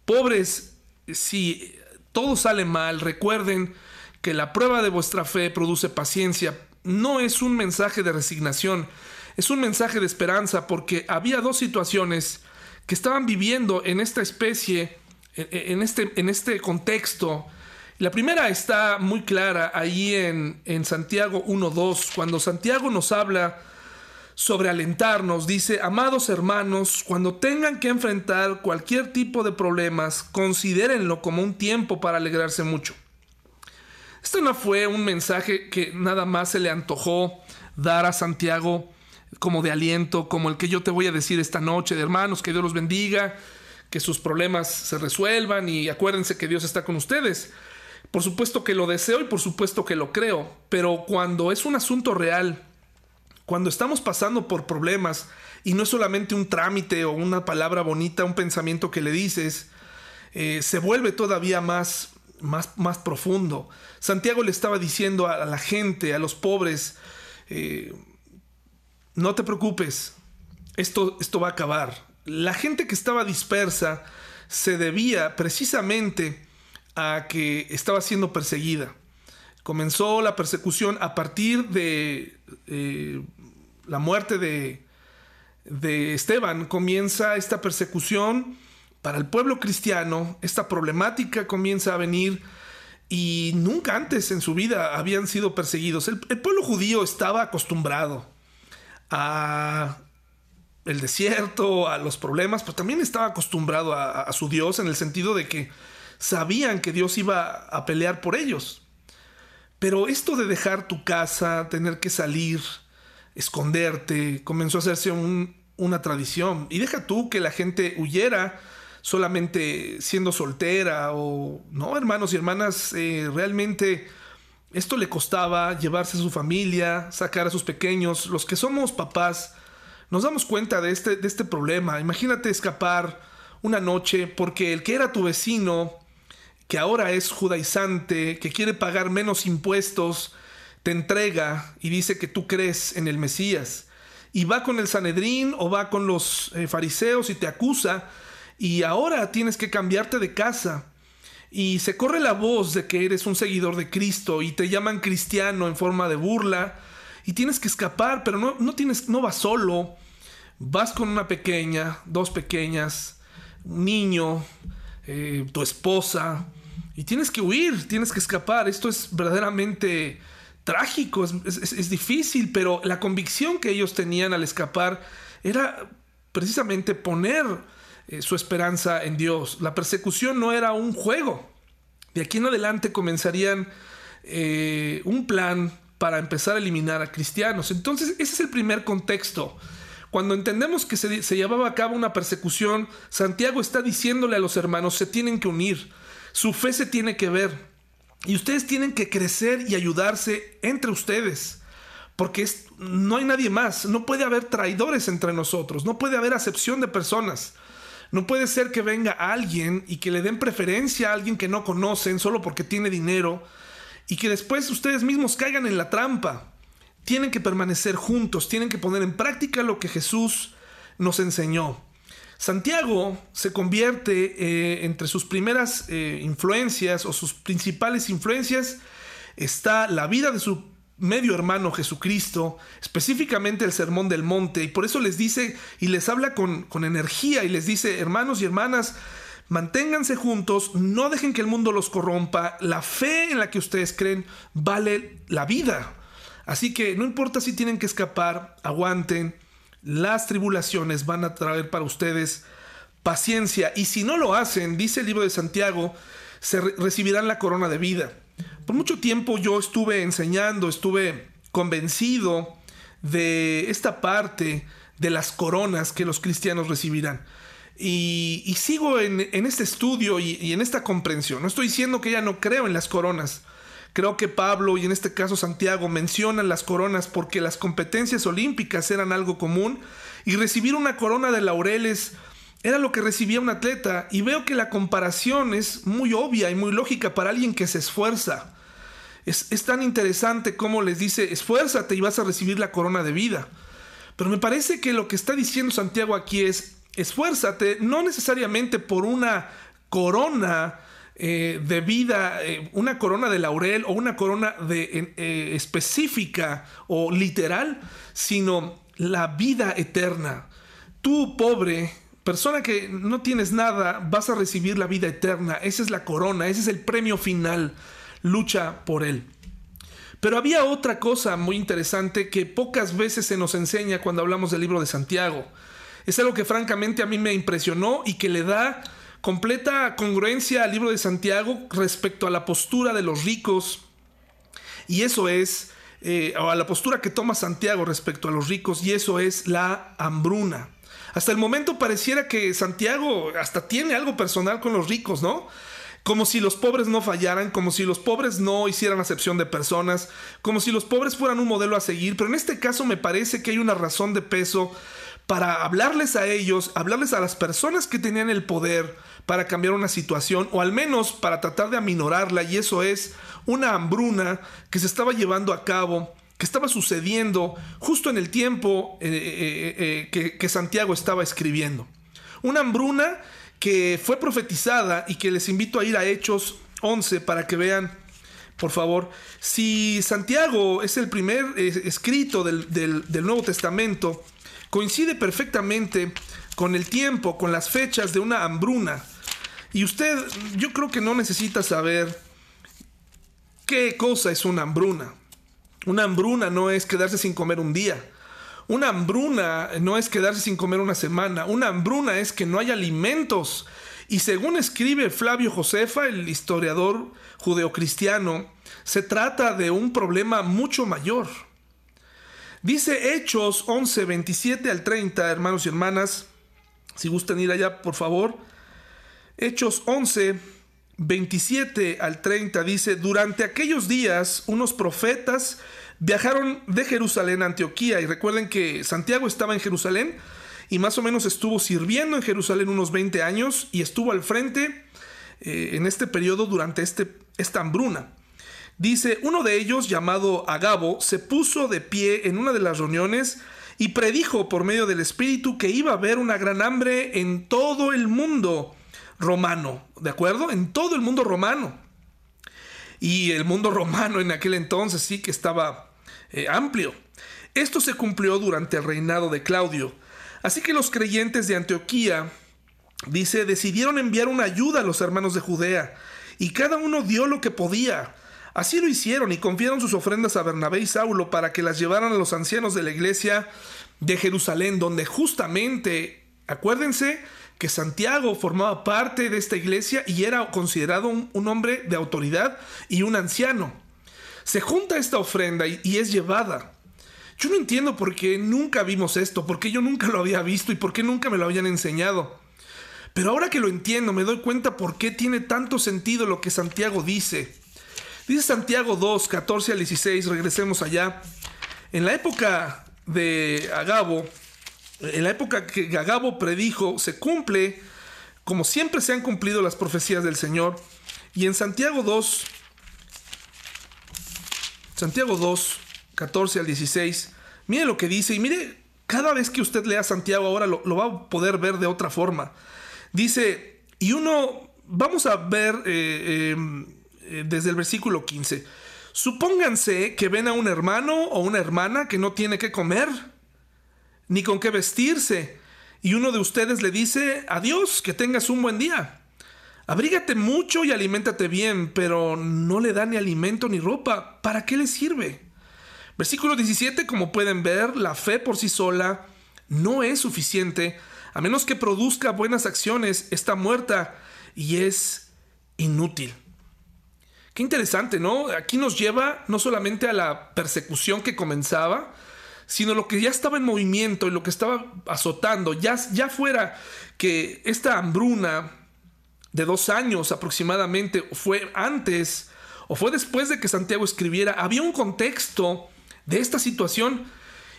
Pobres, si todo sale mal, recuerden que la prueba de vuestra fe produce paciencia. No es un mensaje de resignación, es un mensaje de esperanza porque había dos situaciones que estaban viviendo en esta especie, en este, en este contexto. La primera está muy clara ahí en, en Santiago 1.2, cuando Santiago nos habla sobre alentarnos, dice, amados hermanos, cuando tengan que enfrentar cualquier tipo de problemas, considérenlo como un tiempo para alegrarse mucho. Esto no fue un mensaje que nada más se le antojó dar a Santiago como de aliento, como el que yo te voy a decir esta noche, de hermanos, que Dios los bendiga, que sus problemas se resuelvan y acuérdense que Dios está con ustedes. Por supuesto que lo deseo y por supuesto que lo creo, pero cuando es un asunto real, cuando estamos pasando por problemas y no es solamente un trámite o una palabra bonita, un pensamiento que le dices, eh, se vuelve todavía más, más, más profundo. Santiago le estaba diciendo a la gente, a los pobres, eh, no te preocupes, esto, esto va a acabar. La gente que estaba dispersa se debía precisamente a que estaba siendo perseguida. Comenzó la persecución a partir de eh, la muerte de, de Esteban. Comienza esta persecución para el pueblo cristiano. Esta problemática comienza a venir y nunca antes en su vida habían sido perseguidos. El, el pueblo judío estaba acostumbrado a el desierto, a los problemas, pero también estaba acostumbrado a, su Dios en el sentido de que sabían que Dios iba a pelear por ellos. Pero esto de dejar tu casa, tener que salir, esconderte, comenzó a hacerse una tradición. Y deja tú que la gente huyera solamente siendo soltera o no, hermanos y hermanas, eh, realmente esto le costaba llevarse a su familia, sacar a sus pequeños. Los que somos papás nos damos cuenta de este, de este problema. Imagínate escapar una noche porque el que era tu vecino, que ahora es judaizante, que quiere pagar menos impuestos, te entrega y dice que tú crees en el Mesías. Y va con el Sanedrín o va con los eh, fariseos y te acusa. Y ahora tienes que cambiarte de casa y se corre la voz de que eres un seguidor de Cristo y te llaman cristiano en forma de burla y tienes que escapar, pero no, no, tienes, no vas solo, vas con una pequeña, dos pequeñas, un niño, eh, tu esposa y tienes que huir, tienes que escapar. Esto es verdaderamente trágico, es, difícil, pero la convicción que ellos tenían al escapar era precisamente poner eh, su esperanza en Dios. La persecución no era un juego. De aquí en adelante comenzarían eh, un plan para empezar a eliminar a cristianos. Entonces, ese es el primer contexto. Cuando entendemos que se, llevaba a cabo una persecución, Santiago está diciéndole a los hermanos, se tienen que unir, su fe se tiene que ver, y ustedes tienen que crecer y ayudarse entre ustedes, porque no hay nadie más, no puede haber traidores entre nosotros, no puede haber acepción de personas. No puede ser que venga alguien y que le den preferencia a alguien que no conocen solo porque tiene dinero y que después ustedes mismos caigan en la trampa. Tienen que permanecer juntos, tienen que poner en práctica lo que Jesús nos enseñó. Santiago se convierte eh, entre sus primeras eh, influencias o sus principales influencias está la vida de su medio hermano Jesucristo, específicamente el Sermón del Monte, y por eso les dice y les habla con, con energía y les dice, hermanos y hermanas, manténganse juntos, no dejen que el mundo los corrompa, la fe en la que ustedes creen vale la vida. Así que no importa si tienen que escapar, aguanten, las tribulaciones van a traer para ustedes paciencia, y si no lo hacen, dice el libro de Santiago, se recibirán la corona de vida. Por mucho tiempo yo estuve enseñando, estuve convencido de esta parte de las coronas que los cristianos recibirán. Y, sigo en, este estudio y, y, en esta comprensión. No estoy diciendo que ya no creo en las coronas. Creo que Pablo y en este caso Santiago mencionan las coronas porque las competencias olímpicas eran algo común y recibir una corona de laureles era lo que recibía un atleta y veo que la comparación es muy obvia y muy lógica para alguien que se esfuerza. Es, es, tan interesante como les dice, esfuérzate y vas a recibir la corona de vida. Pero me parece que lo que está diciendo Santiago aquí es, esfuérzate no necesariamente por una corona eh, de vida, eh, una corona de laurel o una corona de, eh, específica o literal, sino la vida eterna. Tú, pobre, persona que no tienes nada, vas a recibir la vida eterna. Esa es la corona, ese es el premio final. Lucha por él. Pero había otra cosa muy interesante que pocas veces se nos enseña cuando hablamos del libro de Santiago. Es algo que francamente a mí me impresionó y que le da completa congruencia al libro de Santiago respecto a la postura de los ricos. Y eso es, eh, o a la postura que toma Santiago respecto a los ricos, y eso es la hambruna. Hasta el momento pareciera que Santiago hasta tiene algo personal con los ricos, ¿no? Como si los pobres no fallaran, como si los pobres no hicieran acepción de personas, como si los pobres fueran un modelo a seguir, pero en este caso me parece que hay una razón de peso para hablarles a ellos, hablarles a las personas que tenían el poder para cambiar una situación o al menos para tratar de aminorarla y eso es una hambruna que se estaba llevando a cabo que estaba sucediendo justo en el tiempo eh, eh, eh, que, Santiago estaba escribiendo. Una hambruna que fue profetizada y que les invito a ir a Hechos 11 para que vean, por favor, si Santiago es el primer escrito del, del, Nuevo Testamento, coincide perfectamente con el tiempo, con las fechas de una hambruna. Y usted, yo creo que no necesita saber qué cosa es una hambruna. Una hambruna no es quedarse sin comer un día. Una hambruna no es quedarse sin comer una semana. Una hambruna es que no hay alimentos. Y según escribe Flavio Josefa, el historiador judeocristiano, se trata de un problema mucho mayor. Dice Hechos 11, 27 al 30, hermanos y hermanas, si gustan ir allá, por favor. Hechos 11, 27 al 30 dice, durante aquellos días unos profetas viajaron de Jerusalén a Antioquía y recuerden que Santiago estaba en Jerusalén y más o menos estuvo sirviendo en Jerusalén unos 20 años y estuvo al frente eh, en este periodo durante este, esta hambruna. Dice, uno de ellos, llamado Agabo, se puso de pie en una de las reuniones y predijo por medio del Espíritu que iba a haber una gran hambre en todo el mundo romano, ¿de acuerdo? En todo el mundo romano. Y el mundo romano en aquel entonces sí que estaba eh, amplio. Esto se cumplió durante el reinado de Claudio. Así que los creyentes de Antioquía, dice, decidieron enviar una ayuda a los hermanos de Judea, y cada uno dio lo que podía. Así lo hicieron y confiaron sus ofrendas a Bernabé y Saulo para que las llevaran a los ancianos de la iglesia de Jerusalén, donde justamente, acuérdense, que Santiago formaba parte de esta iglesia y era considerado un, hombre de autoridad y un anciano. Se junta esta ofrenda y, es llevada. Yo no entiendo por qué nunca vimos esto, por qué yo nunca lo había visto y por qué nunca me lo habían enseñado. Pero ahora que lo entiendo, me doy cuenta por qué tiene tanto sentido lo que Santiago dice. Dice Santiago 2, 14 al 16, regresemos allá. En la época de Agabo, en la época que Gagabo predijo, se cumple como siempre se han cumplido las profecías del Señor. Y en Santiago 2, Santiago 2, 14 al 16, mire lo que dice y mire, cada vez que usted lea Santiago ahora lo, va a poder ver de otra forma. Dice, y uno, vamos a ver eh, eh, desde el versículo 15, supónganse que ven a un hermano o una hermana que no tiene que comer ni con qué vestirse. Y uno de ustedes le dice, adiós, que tengas un buen día. Abrígate mucho y aliméntate bien, pero no le da ni alimento ni ropa. ¿Para qué le sirve? Versículo 17, como pueden ver, la fe por sí sola no es suficiente. A menos que produzca buenas acciones, está muerta y es inútil. Qué interesante, ¿no? Aquí nos lleva no solamente a la persecución que comenzaba, sino lo que ya estaba en movimiento y lo que estaba azotando, ya, ya fuera que esta hambruna de dos años aproximadamente fue antes o fue después de que Santiago escribiera, había un contexto de esta situación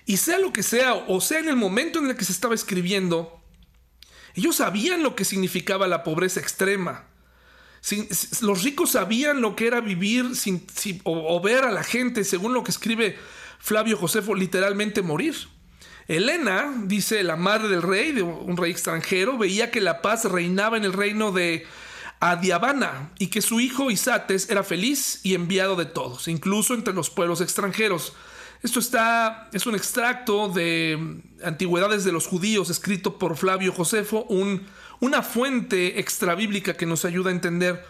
y sea lo que sea, o sea en el momento en el que se estaba escribiendo, Ellos sabían lo que significaba la pobreza extrema. los ricos sabían lo que era vivir sin, o, ver a la gente, según lo que escribe Flavio Josefo, literalmente morir. Elena, dice la madre del rey, de un rey extranjero, veía que la paz reinaba en el reino de Adiabana y que su hijo Isates era feliz y enviado de todos, incluso entre los pueblos extranjeros. Esto está, es un extracto de Antigüedades de los Judíos, escrito por Flavio Josefo, un, una fuente extrabíblica que nos ayuda a entender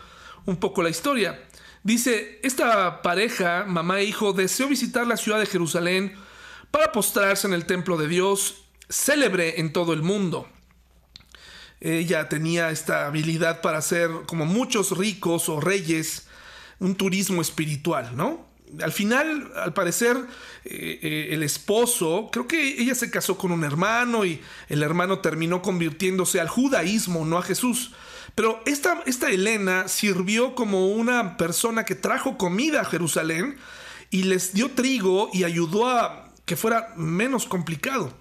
un poco la historia. Dice, esta pareja, mamá e hijo, deseó visitar la ciudad de Jerusalén para postrarse en el templo de Dios, célebre en todo el mundo. Ella tenía esta habilidad para hacer, como muchos ricos o reyes, un turismo espiritual, ¿no? al final, al parecer, eh, eh, el esposo, creo que ella se casó con un hermano y el hermano terminó convirtiéndose al judaísmo, no a Jesús. Pero esta, esta Elena sirvió como una persona que trajo comida a Jerusalén y les dio trigo y ayudó a que fuera menos complicado.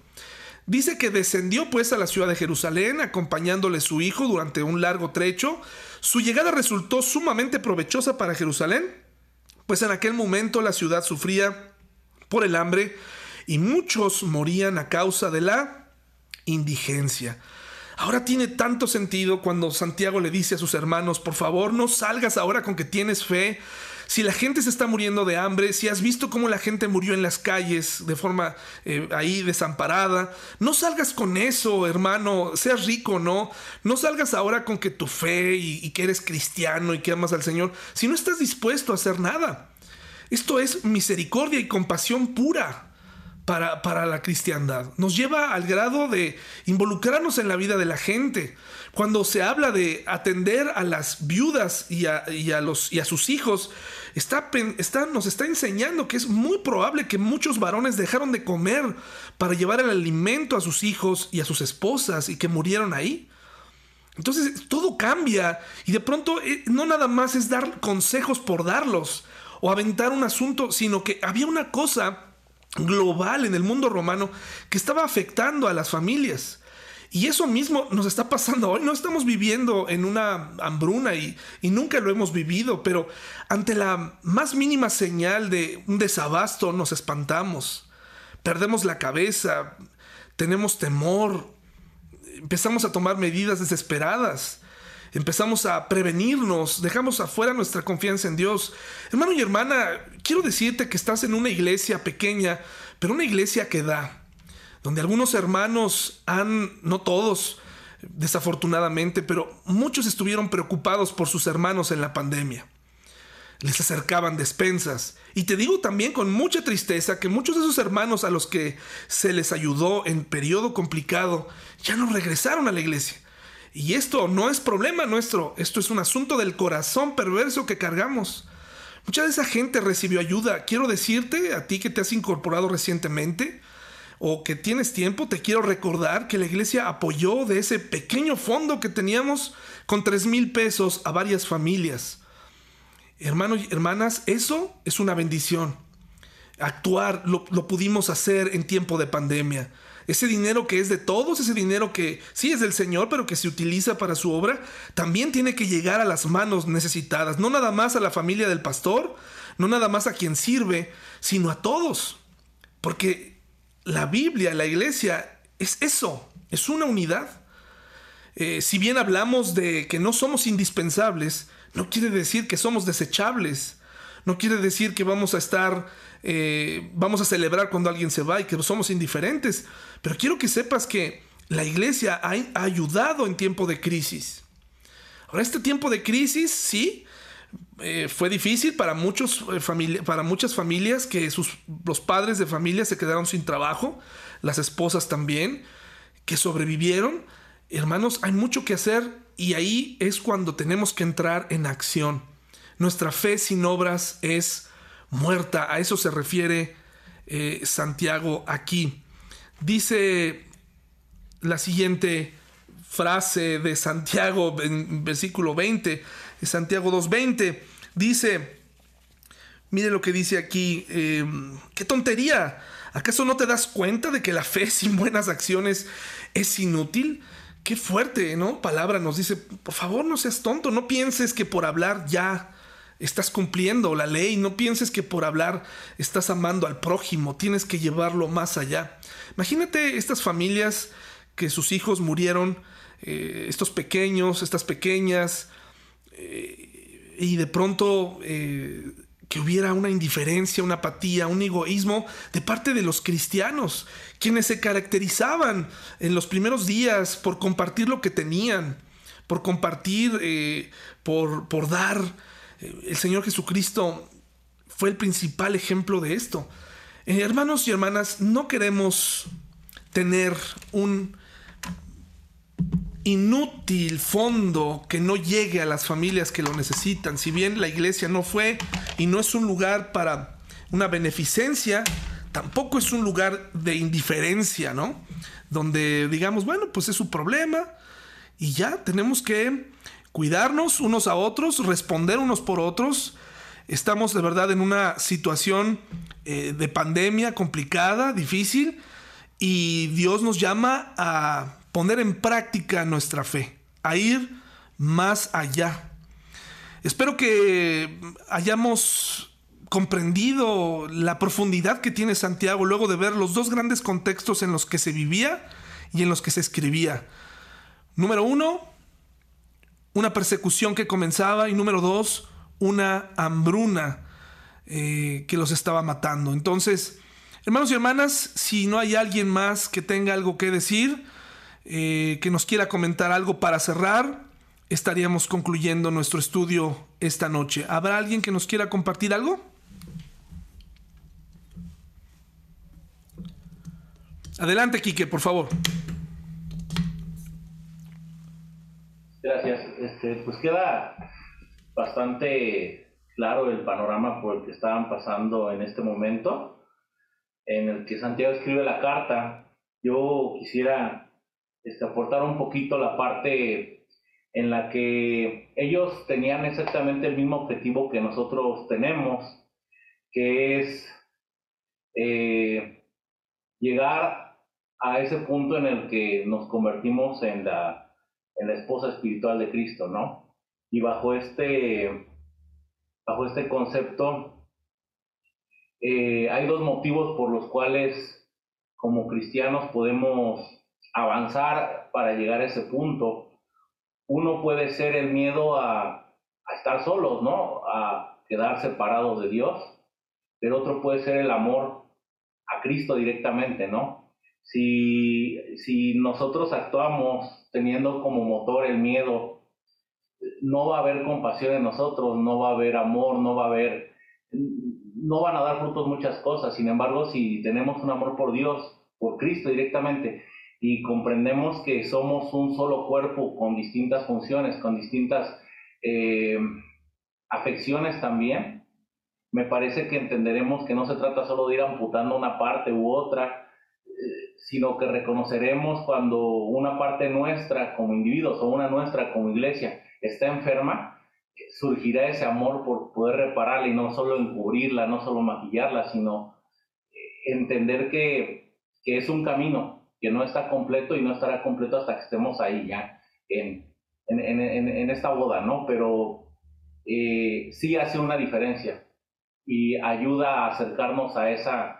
Dice que descendió pues a la ciudad de Jerusalén acompañándole su hijo durante un largo trecho. Su llegada resultó sumamente provechosa para Jerusalén pues en aquel momento la ciudad sufría por el hambre y muchos morían a causa de la indigencia. Ahora tiene tanto sentido cuando Santiago le dice a sus hermanos, por favor no salgas ahora con que tienes fe, si la gente se está muriendo de hambre, si has visto cómo la gente murió en las calles de forma eh, ahí desamparada, no salgas con eso, hermano, seas rico no, no salgas ahora con que tu fe y que eres cristiano y que amas al Señor, si no estás dispuesto a hacer nada. Esto es misericordia y compasión pura. Para, para, la cristiandad. Nos lleva al grado de involucrarnos en la vida de la gente. Cuando se habla de atender a las viudas y a, los, y a sus hijos, está, está, nos está enseñando que es muy probable que muchos varones dejaron de comer para llevar el alimento a sus hijos y a sus esposas y que murieron ahí. Entonces todo cambia y de pronto eh, no nada más es dar consejos por darlos o aventar un asunto, sino que había una cosa global en el mundo romano que estaba afectando a las familias. Y eso mismo nos está pasando hoy. No estamos viviendo en una hambruna y, nunca lo hemos vivido, pero ante la más mínima señal de un desabasto nos espantamos, perdemos la cabeza, tenemos temor, empezamos a tomar medidas desesperadas empezamos a prevenirnos, dejamos afuera nuestra confianza en Dios. Hermano y hermana, quiero decirte que estás en una iglesia pequeña, pero una iglesia que da donde algunos hermanos han, no todos, desafortunadamente, pero muchos estuvieron preocupados por sus hermanos en la pandemia. Les acercaban despensas. Y te digo también con mucha tristeza que muchos de esos hermanos a los que se les ayudó en periodo complicado ya no regresaron a la iglesia. Y esto no es problema nuestro, esto es un asunto del corazón perverso que cargamos. Mucha de esa gente recibió ayuda. Quiero decirte, a ti que te has incorporado recientemente, o que tienes tiempo, te quiero recordar que la iglesia apoyó de ese pequeño fondo que teníamos con 3 mil pesos a varias familias. Hermanos y hermanas, eso es una bendición. Actuar lo, lo pudimos hacer en tiempo de pandemia. Ese dinero que es de todos, ese dinero que sí es del Señor, pero que se utiliza para su obra, también tiene que llegar a las manos necesitadas, no nada más a la familia del pastor, no nada más a quien sirve, sino a todos. Porque la Biblia, la iglesia, es eso, es una unidad. Eh, si bien hablamos de que no somos indispensables, no quiere decir que somos desechables. No quiere decir que vamos a estar, eh, vamos a celebrar cuando alguien se va y que somos indiferentes. Pero quiero que sepas que la iglesia ha, ayudado en tiempo de crisis. Ahora, este tiempo de crisis, sí, eh, fue difícil para, muchos, eh, para muchas familias que sus, los padres de familia se quedaron sin trabajo, las esposas también, que sobrevivieron. Hermanos, hay mucho que hacer y ahí es cuando tenemos que entrar en acción. Nuestra fe sin obras es muerta. A eso se refiere eh, Santiago aquí. Dice la siguiente frase de Santiago en versículo 20 Santiago 2.20. Dice, mire lo que dice aquí, em, qué tontería. ¿Acaso no te das cuenta de que la fe sin buenas acciones es inútil? qué fuerte, ¿no? Palabra nos dice, por favor no seas tonto, no pienses que por hablar ya estás cumpliendo la ley, no pienses que por hablar estás amando al prójimo, tienes que llevarlo más allá. Imagínate estas familias que sus hijos murieron, eh, estos pequeños, estas pequeñas, eh, y de pronto eh, que hubiera una indiferencia, una apatía, un egoísmo de parte de los cristianos, quienes se caracterizaban en los primeros días por compartir lo que tenían, por compartir, por, por dar. El Señor Jesucristo fue el principal ejemplo de esto. hermanos y hermanas, no queremos tener un inútil fondo que no llegue a las familias que lo necesitan. Si bien la iglesia no fue y no es un lugar para una beneficencia, tampoco es un lugar de indiferencia, ¿no? Donde digamos, bueno, pues es su problema y ya tenemos que cuidarnos unos a otros, responder unos por otros. Estamos de verdad en una situación eh, de pandemia complicada, difícil, y Dios nos llama a poner en práctica nuestra fe, a ir más allá. Espero que hayamos comprendido la profundidad que tiene Santiago luego de ver los dos grandes contextos en los que se vivía y en los que se escribía. Número uno, una persecución que comenzaba y número dos, una hambruna eh, que los estaba matando. Entonces, hermanos y hermanas, si no hay alguien más que tenga algo que decir, eh, que nos quiera comentar algo para cerrar, estaríamos concluyendo nuestro estudio esta noche. ¿Habrá alguien que nos quiera compartir algo? Adelante, Quique, por favor. Gracias. Este, pues queda bastante claro el panorama por el que estaban pasando en este momento, en el que Santiago escribe la carta. Yo quisiera este, aportar un poquito la parte en la que ellos tenían exactamente el mismo objetivo que nosotros tenemos, que es eh, llegar a ese punto en el que nos convertimos en la, en la esposa espiritual de Cristo, ¿no? Y bajo este, bajo este concepto, eh, hay dos motivos por los cuales como cristianos podemos avanzar para llegar a ese punto. Uno puede ser el miedo a, estar solos, ¿no? A quedar separados de Dios, pero otro puede ser el amor a Cristo directamente, ¿no? Si, si nosotros actuamos teniendo como motor el miedo, no va a haber compasión en nosotros, no va a haber amor, no va a haber, no van a dar frutos muchas cosas. Sin embargo, si tenemos un amor por Dios, por Cristo directamente, y comprendemos que somos un solo cuerpo con distintas funciones, con distintas eh, afecciones también, me parece que entenderemos que no se trata solo de ir amputando una parte u otra, sino que reconoceremos cuando una parte nuestra como individuos o una nuestra como iglesia está enferma, surgirá ese amor por poder repararla y no solo encubrirla, no solo maquillarla, sino eh, entender que, que es un camino, que no está completo y no estará completo hasta que estemos ahí ya en, en, en, en esta boda, ¿no? Pero eh, sí hace una diferencia y ayuda a acercarnos a esa,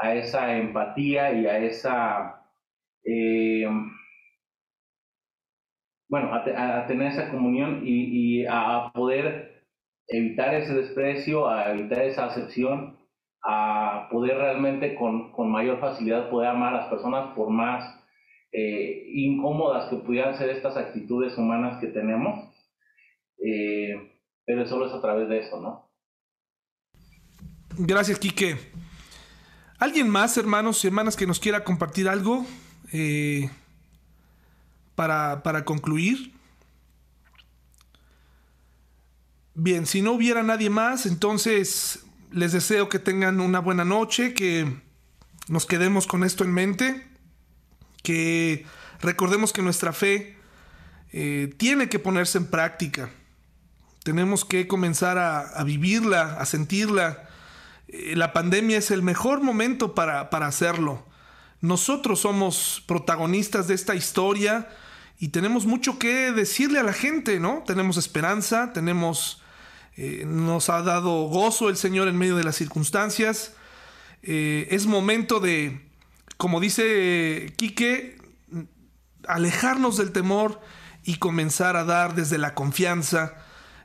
a esa empatía y a esa, eh, bueno, a, tener esa comunión y, y a poder evitar ese desprecio, a evitar esa acepción a poder realmente con, con mayor facilidad poder amar a las personas por más eh, incómodas que pudieran ser estas actitudes humanas que tenemos, eh, pero solo es a través de eso, ¿no? Gracias, Quique. ¿Alguien más, hermanos y hermanas, que nos quiera compartir algo eh, para, para concluir? Bien, si no hubiera nadie más, entonces les deseo que tengan una buena noche, que nos quedemos con esto en mente, que recordemos que nuestra fe eh, tiene que ponerse en práctica. Tenemos que comenzar a, vivirla, a sentirla. Eh, la pandemia es el mejor momento para, para hacerlo. Nosotros somos protagonistas de esta historia y tenemos mucho que decirle a la gente, ¿no? Tenemos esperanza, tenemos, eh, nos ha dado gozo el Señor en medio de las circunstancias. Eh, es momento de, como dice Quique, alejarnos del temor y comenzar a dar desde la confianza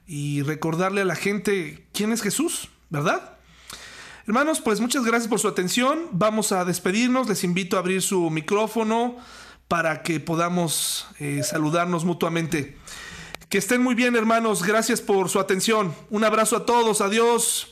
y recordarle a la gente quién es Jesús, ¿verdad? Hermanos, pues muchas gracias por su atención. Vamos a despedirnos. Les invito a abrir su micrófono para que podamos eh, saludarnos mutuamente. Que estén muy bien, hermanos. Gracias por su atención. Un abrazo a todos. Adiós.